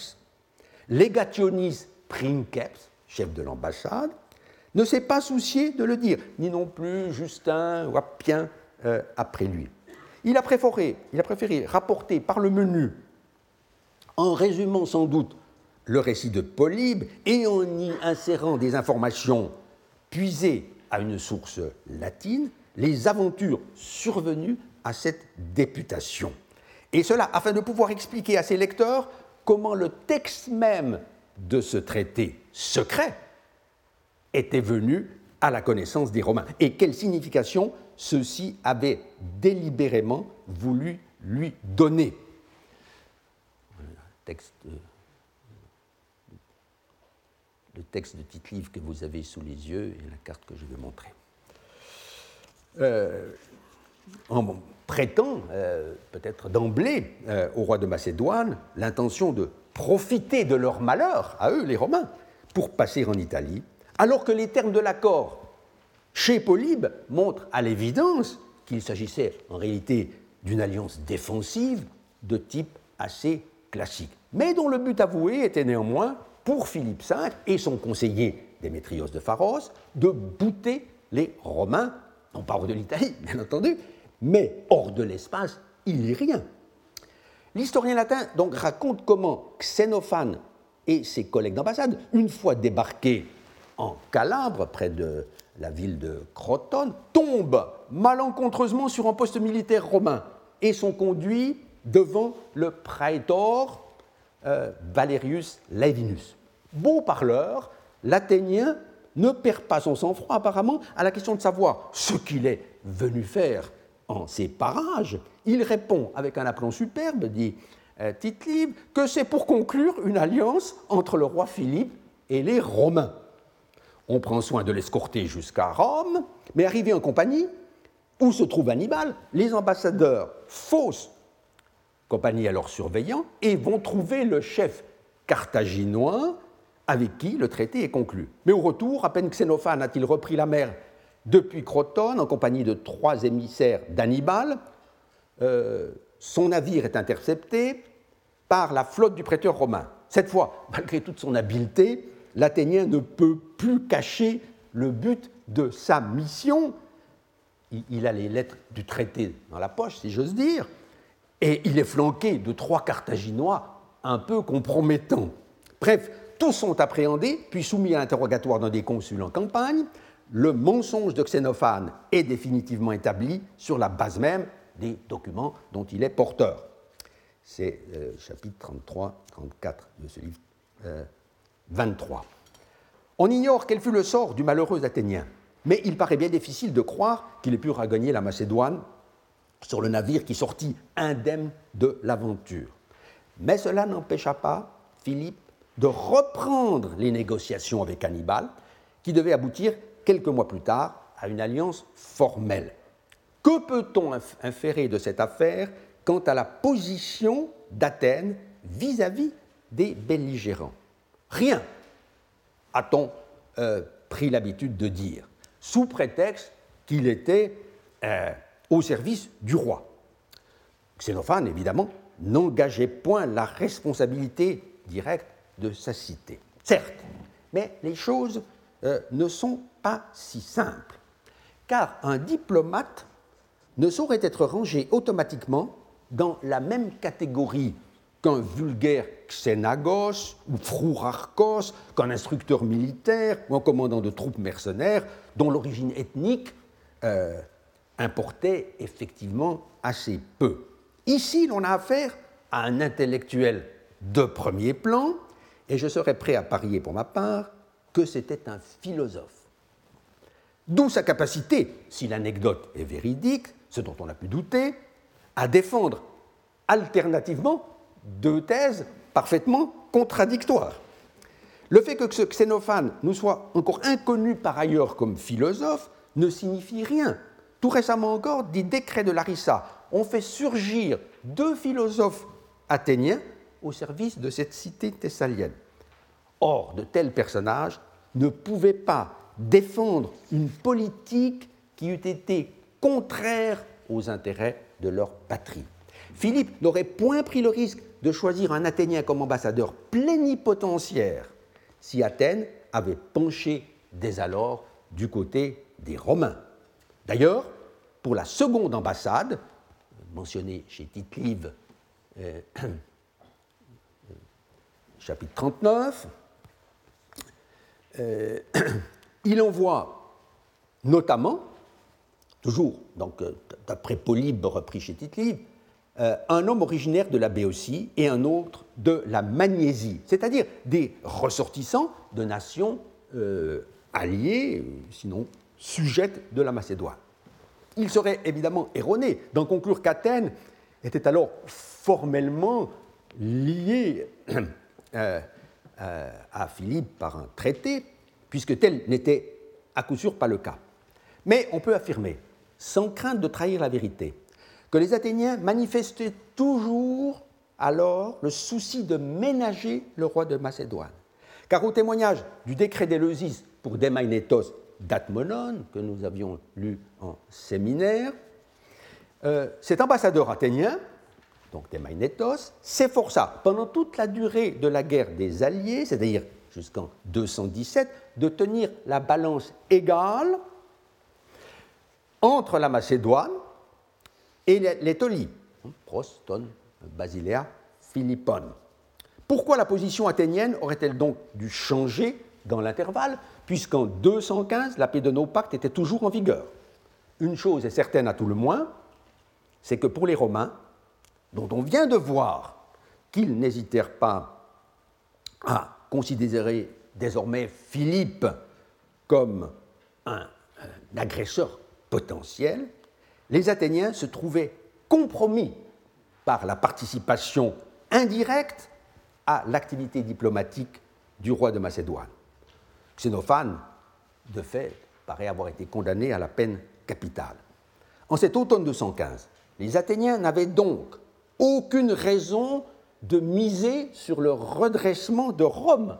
Legationis Princeps, chef de l'ambassade, ne s'est pas soucié de le dire, ni non plus Justin ou Appien euh, après lui. Il a, préféré, rapporter par le menu, en résumant sans doute le récit de Polybe et en y insérant des informations puisées à une source latine, les aventures survenues à cette députation. Et cela afin de pouvoir expliquer à ses lecteurs comment le texte même de ce traité secret était venu à la connaissance des Romains et quelle signification ceux-ci avaient délibérément voulu lui donner. Le texte de titre-livre que vous avez sous les yeux et la carte que je vais montrer. Euh, en prêtant, euh, peut-être d'emblée, euh, au roi de Macédoine l'intention de profiter de leur malheur, à eux les Romains, pour passer en Italie, alors que les termes de l'accord chez Polybe montrent à l'évidence qu'il s'agissait en réalité d'une alliance défensive de type assez classique, mais dont le but avoué était néanmoins, pour Philippe V et son conseiller Démétrios de Pharos, de bouter les Romains, non pas de l'Italie, bien entendu, mais hors de l'espace illyrien. L'historien latin donc raconte comment Xénophane et ses collègues d'ambassade, une fois débarqués en Calabre, près de la ville de Crotone, tombent malencontreusement sur un poste militaire romain et sont conduits devant le praetor euh, Valerius Laevinus. Beau parleur, l'Athénien ne perd pas son sang-froid apparemment à la question de savoir ce qu'il est venu faire en ces parages. Il répond avec un aplomb superbe, dit euh, que c'est pour conclure une alliance entre le roi Philippe et les Romains. On prend soin de l'escorter jusqu'à Rome, mais arrivé en compagnie, où se trouve Hannibal, les ambassadeurs faussent compagnie alors surveillant et vont trouver le chef carthaginois avec qui le traité est conclu. Mais au retour, à peine Xénophane a-t-il repris la mer depuis Crotone en compagnie de trois émissaires d'Hannibal, euh, son navire est intercepté par la flotte du prêteur romain. Cette fois, malgré toute son habileté, l'Athénien ne peut plus cacher le but de sa mission. Il a les lettres du traité dans la poche, si j'ose dire, et il est flanqué de trois Carthaginois un peu compromettants. Bref, tous sont appréhendés, puis soumis à l'interrogatoire d'un des consuls en campagne. Le mensonge de Xénophane est définitivement établi sur la base même des documents dont il est porteur. C'est euh, chapitre 33-34 de ce livre 23. On ignore quel fut le sort du malheureux Athénien, mais il paraît bien difficile de croire qu'il ait pu regagner la Macédoine sur le navire qui sortit indemne de l'aventure. Mais cela n'empêcha pas Philippe de reprendre les négociations avec Hannibal, qui devaient aboutir quelques mois plus tard à une alliance formelle. Que peut-on inférer de cette affaire quant à la position d'Athènes vis-à-vis des belligérants? Rien, a-t-on euh, pris l'habitude de dire, sous prétexte qu'il était euh, au service du roi. Xénophane, évidemment, n'engageait point la responsabilité directe de sa cité. Certes, mais les choses euh, ne sont pas si simples, car un diplomate ne saurait être rangé automatiquement dans la même catégorie qu'un vulgaire xénagos ou frourarchos, qu'un instructeur militaire ou un commandant de troupes mercenaires dont l'origine ethnique euh, importait effectivement assez peu. Ici, l'on a affaire à un intellectuel de premier plan, et je serais prêt à parier pour ma part que c'était un philosophe. D'où sa capacité, si l'anecdote est véridique, ce dont on a pu douter, à défendre alternativement deux thèses parfaitement contradictoires. Le fait que ce Xénophane nous soit encore inconnu par ailleurs comme philosophe ne signifie rien tout récemment encore, des décrets de Larissa ont fait surgir deux philosophes athéniens au service de cette cité thessalienne. Or, de tels personnages ne pouvaient pas défendre une politique qui eût été contraire aux intérêts de leur patrie. Philippe n'aurait point pris le risque de choisir un Athénien comme ambassadeur plénipotentiaire si Athènes avait penché dès alors du côté des Romains. D'ailleurs, pour la seconde ambassade, mentionnée chez tite euh, chapitre 39, euh, il envoie notamment, toujours donc euh, d'après Polybe repris chez tite un homme originaire de la Béotie et un autre de la Magnésie, c'est-à-dire des ressortissants de nations alliées, sinon sujettes de la Macédoine. Il serait évidemment erroné d'en conclure qu'Athènes était alors formellement liée euh, euh, à Philippe par un traité, puisque tel n'était à coup sûr pas le cas. Mais on peut affirmer, sans crainte de trahir la vérité, que les Athéniens manifestaient toujours alors le souci de ménager le roi de Macédoine. Car au témoignage du décret d'Éleusis pour Démaïnétos d'Atmonone, que nous avions lu en séminaire, euh, cet ambassadeur athénien, donc Thémaïnétos, s'efforça pendant toute la durée de la guerre des Alliés, c'est-à-dire jusqu'en 217, de tenir la balance égale entre la Macédoine et l'Étolie, Proston, Basiléa, Philippon. Pourquoi la position athénienne aurait-elle donc dû changer dans l'intervalle, puisqu'en 215, la paix de était toujours en vigueur? Une chose est certaine à tout le moins, c'est que pour les Romains, dont on vient de voir qu'ils n'hésitèrent pas à considérer désormais Philippe comme un, agresseur potentiel, les Athéniens se trouvaient compromis par la participation indirecte à l'activité diplomatique du roi de Macédoine. Xénophane, de fait, paraît avoir été condamné à la peine capitale. En cet automne 215, les Athéniens n'avaient donc aucune raison de miser sur le redressement de Rome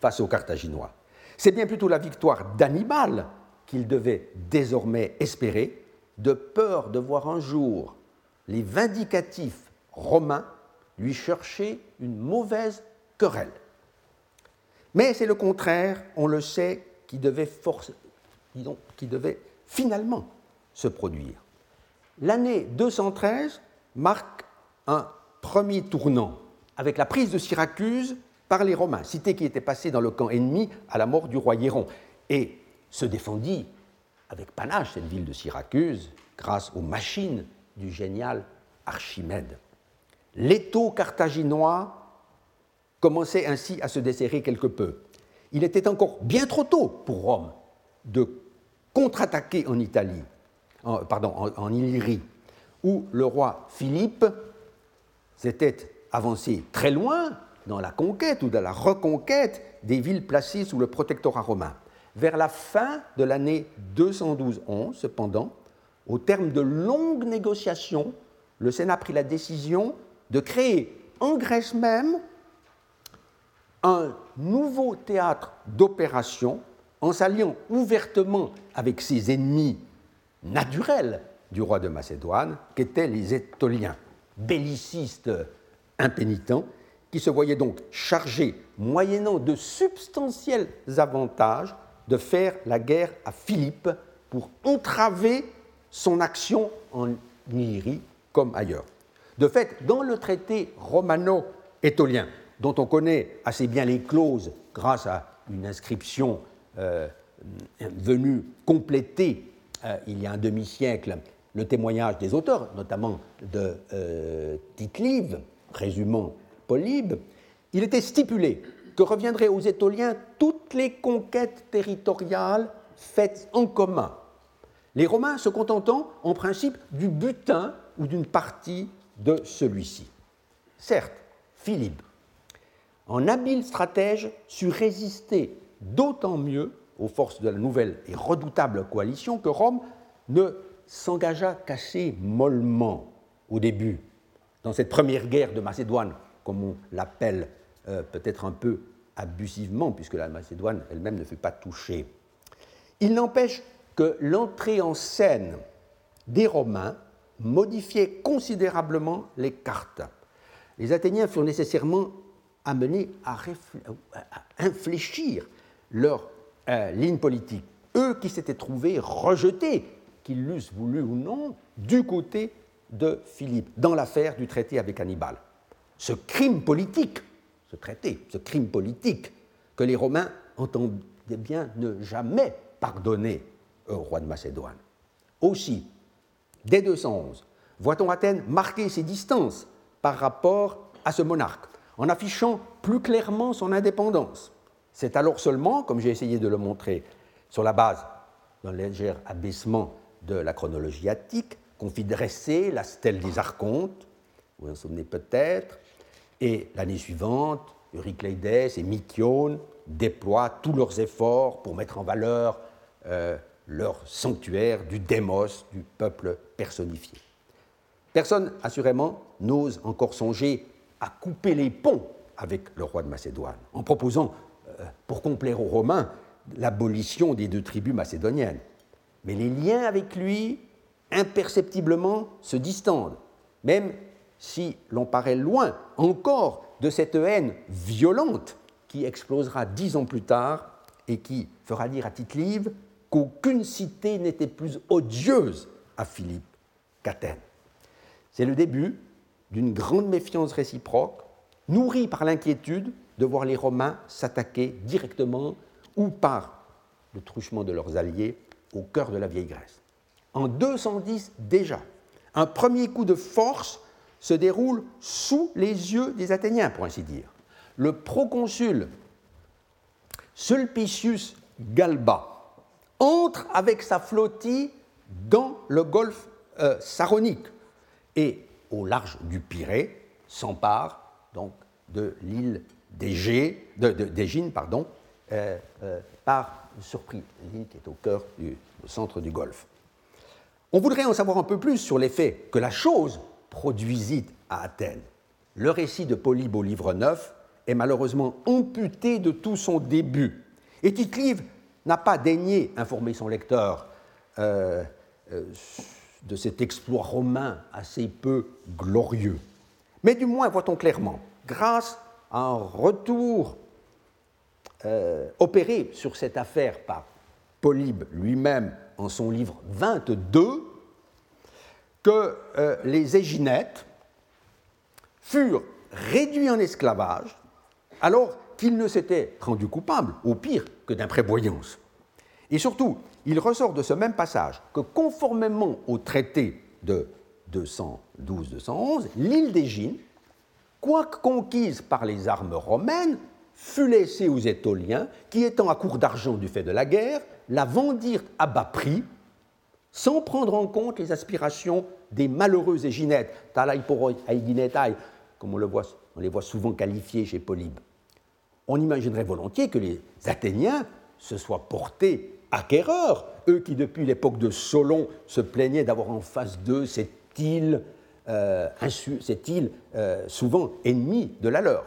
face aux Carthaginois. C'est bien plutôt la victoire d'Hannibal qu'ils devaient désormais espérer, de peur de voir un jour les vindicatifs romains lui chercher une mauvaise querelle. Mais c'est le contraire, on le sait, qui devait, finalement se produire. L'année 213 marque un premier tournant avec la prise de Syracuse par les Romains, cité qui était passée dans le camp ennemi à la mort du roi Hieron, et se défendit avec panache cette ville de Syracuse grâce aux machines du génial Archimède. L'étau carthaginois commençait ainsi à se desserrer quelque peu. Il était encore bien trop tôt pour Rome de contre-attaquer en Italie, en Illyrie, où le roi Philippe s'était avancé très loin dans la conquête ou dans la reconquête des villes placées sous le protectorat romain. Vers la fin de l'année 212-11, cependant, au terme de longues négociations, le Sénat prit la décision de créer en Grèce même un nouveau théâtre d'opération en s'alliant ouvertement avec ses ennemis naturels du roi de Macédoine, qu'étaient les Étoliens, bellicistes impénitents, qui se voyaient donc chargés, moyennant de substantiels avantages, de faire la guerre à Philippe pour entraver son action en Illyrie comme ailleurs. De fait, dans le traité romano-étolien, dont on connaît assez bien les clauses grâce à une inscription euh, venue compléter euh, il y a un demi-siècle le témoignage des auteurs, notamment de euh, Tite-Live, résumant Polybe, il était stipulé que reviendraient aux Étoliens toutes les conquêtes territoriales faites en commun, les Romains se contentant en principe du butin ou d'une partie de celui-ci. Certes, Philippe, en habile stratège, sut résister d'autant mieux aux forces de la nouvelle et redoutable coalition que Rome ne s'engagea qu'assez mollement au début, dans cette première guerre de Macédoine, comme on l'appelle euh, peut-être un peu abusivement, puisque la Macédoine elle-même ne fut pas touchée. Il n'empêche que l'entrée en scène des Romains modifiait considérablement les cartes. Les Athéniens furent nécessairement amenés à, infléchir leur euh, ligne politique. Eux qui s'étaient trouvés rejetés, qu'ils l'eussent voulu ou non, du côté de Philippe, dans l'affaire du traité avec Hannibal. Ce crime politique, ce traité, ce crime politique, que les Romains entendaient bien ne jamais pardonner au roi de Macédoine. Aussi, dès 211, voit-on Athènes marquer ses distances par rapport à ce monarque, en affichant plus clairement son indépendance. C'est alors seulement, comme j'ai essayé de le montrer, sur la base d'un léger abaissement de la chronologie attique, qu'on fit dresser la stèle des archontes, vous vous en souvenez peut-être, et l'année suivante, Eurycleides et Mythione déploient tous leurs efforts pour mettre en valeur euh, leur sanctuaire du démos, du peuple personnifié. Personne, assurément, n'ose encore songer à couper les ponts avec le roi de Macédoine, en proposant, euh, pour complaire aux Romains, l'abolition des deux tribus macédoniennes. Mais les liens avec lui imperceptiblement se distendent, même si l'on paraît loin encore de cette haine violente qui explosera dix ans plus tard et qui fera dire à Tite-Live qu'aucune cité n'était plus odieuse à Philippe qu'Athènes. C'est le début d'une grande méfiance réciproque, nourrie par l'inquiétude de voir les Romains s'attaquer directement ou par le truchement de leurs alliés au cœur de la vieille Grèce. En 210 déjà, un premier coup de force se déroule sous les yeux des Athéniens, pour ainsi dire. Le proconsul Sulpicius Galba entre avec sa flottille dans le golfe euh, saronique et au large du Pirée s'empare donc de l'île d'Égine pardon, euh, euh, par surprise, l'île qui est au cœur du centre du Golfe. On voudrait en savoir un peu plus sur l'effet que la chose produisit à Athènes. Le récit de Polybe au livre 9 est malheureusement amputé de tout son début. Et tite n'a pas daigné informer son lecteur euh, euh, de cet exploit romain assez peu glorieux. Mais du moins, voit-on clairement, grâce à un retour euh, opéré sur cette affaire par Polybe lui-même en son livre 22, que les Éginettes furent réduits en esclavage alors qu'il ne s'était rendu coupable, au pire, que d'imprévoyance. Et surtout, il ressort de ce même passage que conformément au traité de 212-211, l'île d'Égine, quoique conquise par les armes romaines, fut laissée aux Étoliens, qui étant à court d'argent du fait de la guerre, la vendirent à bas prix, sans prendre en compte les aspirations des malheureux Éginettes, comme on, les voit souvent qualifiés chez Polybe. On imaginerait volontiers que les Athéniens se soient portés acquéreurs, eux qui depuis l'époque de Solon se plaignaient d'avoir en face d'eux cette île, euh, euh, souvent ennemie de la leur.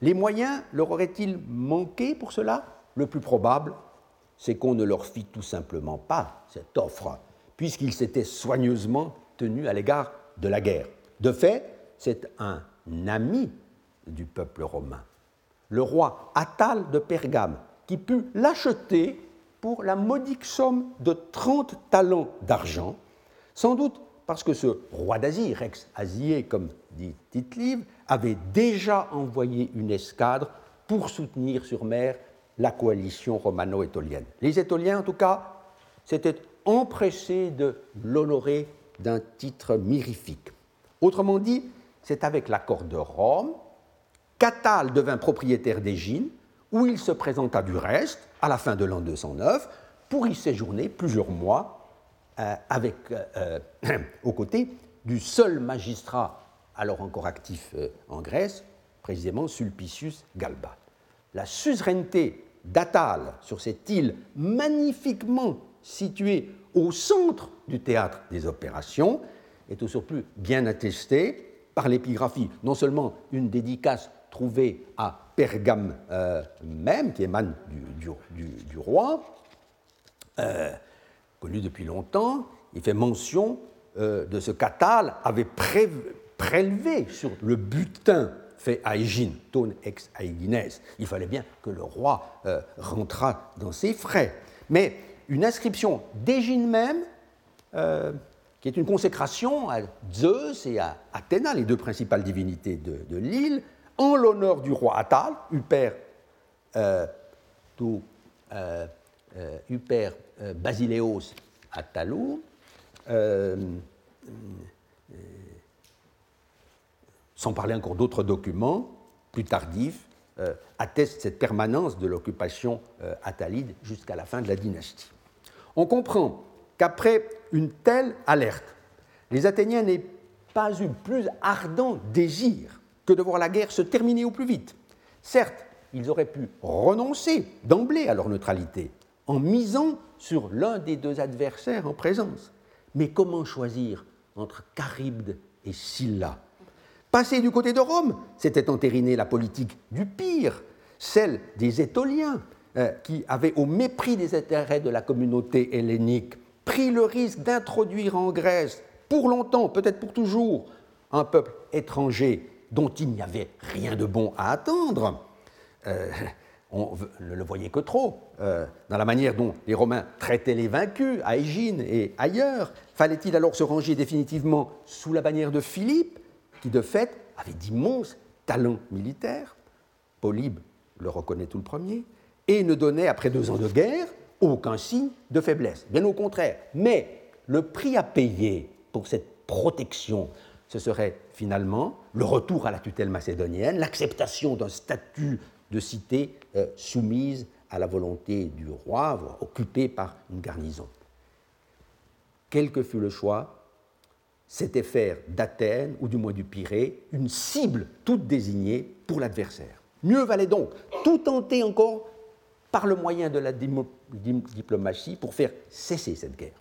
Les moyens leur auraient-ils manqué pour cela? Le plus probable, c'est qu'on ne leur fit tout simplement pas cette offre, puisqu'ils s'étaient soigneusement tenus à l'égard de la guerre. De fait, c'est un ami du peuple romain le roi Attal de Pergame, qui put l'acheter pour la modique somme de 30 talents d'argent, sans doute parce que ce roi d'Asie, Rex Asier, comme dit tite avait déjà envoyé une escadre pour soutenir sur mer la coalition romano-étolienne. Les Étoliens, en tout cas, s'étaient empressés de l'honorer d'un titre mirifique. Autrement dit, c'est avec l'accord de Rome Catal devint propriétaire d'Égine, où il se présenta du reste à la fin de l'an 209 pour y séjourner plusieurs mois euh, avec, euh, euh, aux côtés du seul magistrat alors encore actif en Grèce, précisément Sulpicius Galba. La suzeraineté d'Atal sur cette île magnifiquement située au centre du théâtre des opérations est au surplus bien attestée par l'épigraphie, non seulement une dédicace trouvé à Pergame euh, même, qui émane du, du, roi, euh, connu depuis longtemps. Il fait mention euh, de ce qu'Atal avait prélevé sur le butin fait à Égine, ton ex Aegines. Il fallait bien que le roi rentrât dans ses frais. Mais une inscription d'Égine même, qui est une consécration à Zeus et à Athéna, les deux principales divinités de, l'île, en l'honneur du roi Attal, Uper, euh, euh, euh, Basileos Attalou, sans parler encore d'autres documents plus tardifs, attestent cette permanence de l'occupation attalide jusqu'à la fin de la dynastie. On comprend qu'après une telle alerte, les Athéniens n'aient pas eu plus ardent désir que de voir la guerre se terminer au plus vite. Certes, ils auraient pu renoncer d'emblée à leur neutralité en misant sur l'un des deux adversaires en présence. Mais comment choisir entre Charybde et Scylla? Passer du côté de Rome, c'était entériner la politique du pire, celle des Étoliens, euh, qui avaient, au mépris des intérêts de la communauté hellénique, pris le risque d'introduire en Grèce, pour longtemps, peut-être pour toujours, un peuple étranger dont il n'y avait rien de bon à attendre, euh, on ne le voyait que trop, euh, dans la manière dont les Romains traitaient les vaincus à Égine et ailleurs. Fallait-il alors se ranger définitivement sous la bannière de Philippe, qui de fait avait d'immenses talents militaires Polybe le reconnaît tout le premier, et ne donnait, après deux ans de guerre, aucun signe de faiblesse. Bien au contraire. Mais le prix à payer pour cette protection, ce serait finalement le retour à la tutelle macédonienne, l'acceptation d'un statut de cité euh, soumise à la volonté du roi, voire occupée par une garnison. Quel que fût le choix, c'était faire d'Athènes, ou du moins du Pirée, une cible toute désignée pour l'adversaire. Mieux valait donc tout tenter encore par le moyen de la diplomatie pour faire cesser cette guerre.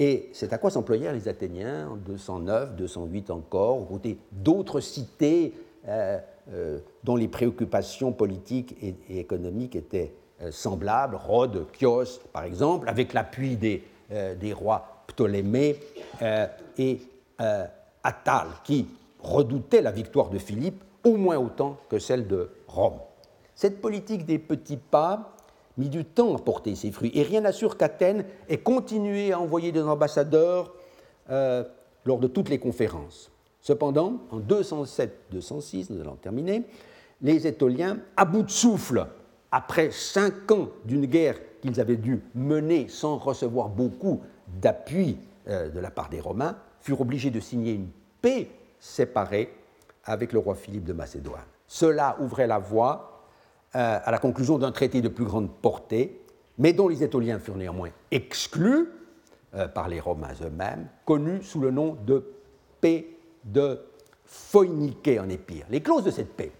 Et c'est à quoi s'employèrent les Athéniens en 209, 208 encore, aux côtés d'autres cités euh, euh, dont les préoccupations politiques et, économiques étaient euh, semblables, Rhodes, Chios par exemple, avec l'appui des, des, rois Ptolémée et Attal, qui redoutaient la victoire de Philippe au moins autant que celle de Rome. Cette politique des petits pas mit du temps à porter ses fruits, et rien n'assure qu'Athènes ait continué à envoyer des ambassadeurs euh, lors de toutes les conférences. Cependant, en 207-206, nous allons terminer, les Étoliens, à bout de souffle, après cinq ans d'une guerre qu'ils avaient dû mener sans recevoir beaucoup d'appui euh, de la part des Romains, furent obligés de signer une paix séparée avec le roi Philippe de Macédoine. Cela ouvrait la voie euh, à la conclusion d'un traité de plus grande portée, mais dont les Étoliens furent néanmoins exclus euh, par les Romains eux-mêmes, connu sous le nom de paix de Phoïniquée en Épire. Les clauses de cette paix,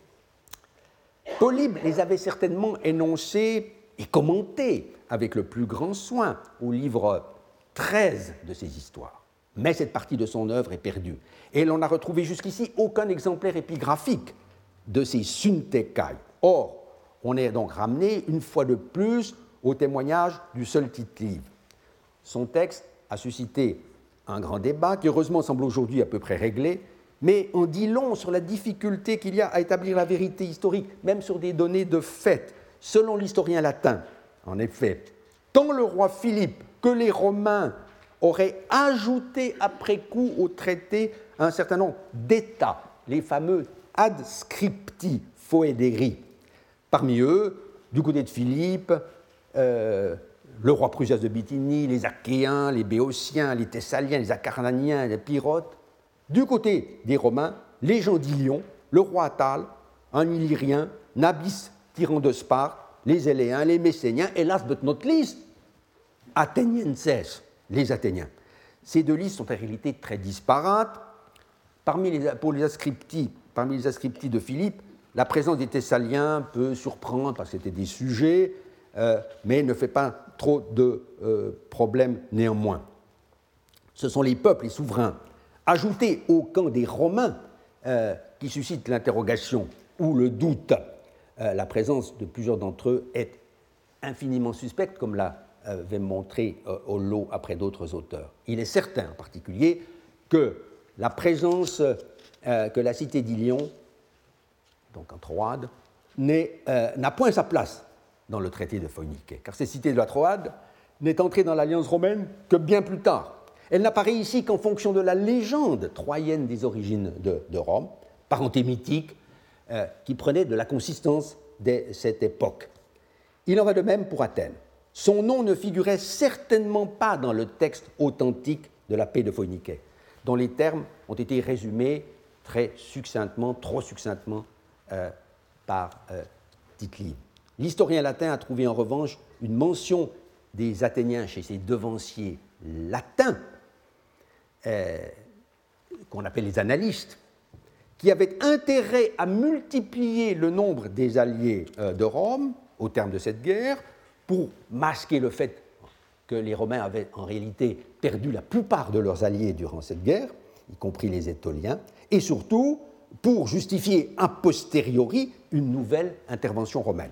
Polybe les avait certainement énoncées et commentées avec le plus grand soin au livre 13 de ses histoires. Mais cette partie de son œuvre est perdue et l'on n'a retrouvé jusqu'ici aucun exemplaire épigraphique de ces Suntekai. Or, on est donc ramené une fois de plus au témoignage du seul titre livre. Son texte a suscité un grand débat qui heureusement semble aujourd'hui à peu près réglé, mais on dit long sur la difficulté qu'il y a à établir la vérité historique, même sur des données de fait. Selon l'historien latin, en effet, tant le roi Philippe que les Romains auraient ajouté après coup au traité un certain nombre d'États, les fameux adscripti foederi. Parmi eux, du côté de Philippe, euh, le roi Prusias de Bithynie, les Achéens, les Béotiens, les Thessaliens, les Acarnaniens, les Pyrotes. Du côté des Romains, les gens d'Ilion, le roi Attal, un Illyrien, Nabis, tyran de Sparte, les Éléens, les Messéniens, et last but not least, Athénienses, les Athéniens. Ces deux listes sont en réalité très disparates. Parmi les, pour ascriptis, de Philippe, la présence des Thessaliens peut surprendre parce que c'était des sujets, euh, mais ne fait pas trop de euh, problèmes néanmoins. Ce sont les peuples, les souverains, ajoutés au camp des Romains, euh, qui suscitent l'interrogation ou le doute. la présence de plusieurs d'entre eux est infiniment suspecte, comme l'avait montré lot après d'autres auteurs. Il est certain en particulier que la présence euh, que la cité d'Ilion, donc en Troade, euh, n'a point sa place dans le traité de Phoenique, car cette cité de la Troade n'est entrée dans l'alliance romaine que bien plus tard. Elle n'apparaît ici qu'en fonction de la légende troyenne des origines de, Rome, parenté mythique, euh, qui prenait de la consistance de cette époque. Il en va de même pour Athènes. Son nom ne figurait certainement pas dans le texte authentique de la paix de Phoenique dont les termes ont été résumés très succinctement, trop succinctement, euh, par euh, L'historien latin a trouvé en revanche une mention des Athéniens chez ses devanciers latins, euh, qu'on appelle les analystes, qui avaient intérêt à multiplier le nombre des alliés de Rome au terme de cette guerre pour masquer le fait que les Romains avaient en réalité perdu la plupart de leurs alliés durant cette guerre, y compris les Étoliens, et surtout pour justifier a posteriori une nouvelle intervention romaine.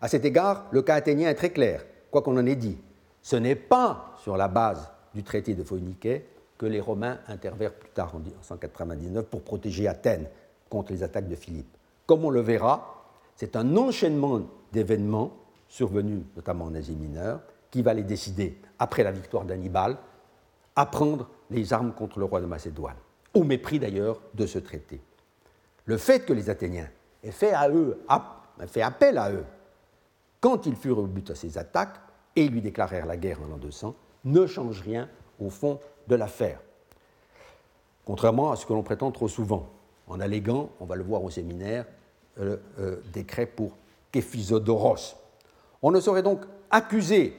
À cet égard, le cas athénien est très clair, quoi qu'on en ait dit. Ce n'est pas sur la base du traité de Phoenique que les Romains intervinrent plus tard en 199 pour protéger Athènes contre les attaques de Philippe. Comme on le verra, c'est un enchaînement d'événements survenus notamment en Asie mineure qui va les décider, après la victoire d'Hannibal, à prendre les armes contre le roi de Macédoine, au mépris d'ailleurs de ce traité. Le fait que les Athéniens aient fait, à eux, fait appel à eux quand ils furent au but à ces attaques et lui déclarèrent la guerre en l'an 200 ne change rien au fond de l'affaire. Contrairement à ce que l'on prétend trop souvent, en alléguant, on va le voir au séminaire, le euh, décret pour Képhisodoros. On ne saurait donc accuser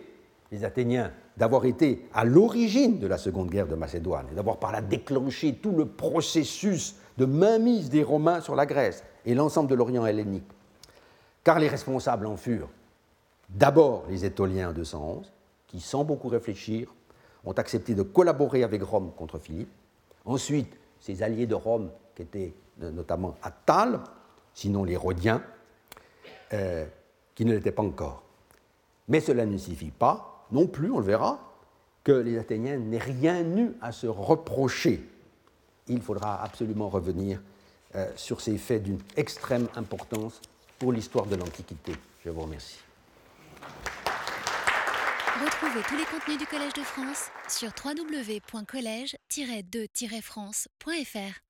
les Athéniens d'avoir été à l'origine de la Seconde Guerre de Macédoine et d'avoir par là déclenché tout le processus de mainmise des Romains sur la Grèce et l'ensemble de l'Orient hellénique. Car les responsables en furent d'abord les Étoliens en 211, qui, sans beaucoup réfléchir, ont accepté de collaborer avec Rome contre Philippe. Ensuite, ces alliés de Rome, qui étaient notamment Attal, sinon les Rhodiens, euh, qui ne l'étaient pas encore. Mais cela ne signifie pas, non plus, on le verra, que les Athéniens n'aient rien eu à se reprocher. Il faudra absolument revenir euh, sur ces faits d'une extrême importance pour l'histoire de l'Antiquité. Je vous remercie. Retrouvez tous les contenus du Collège de France sur www.colège-2-france.fr.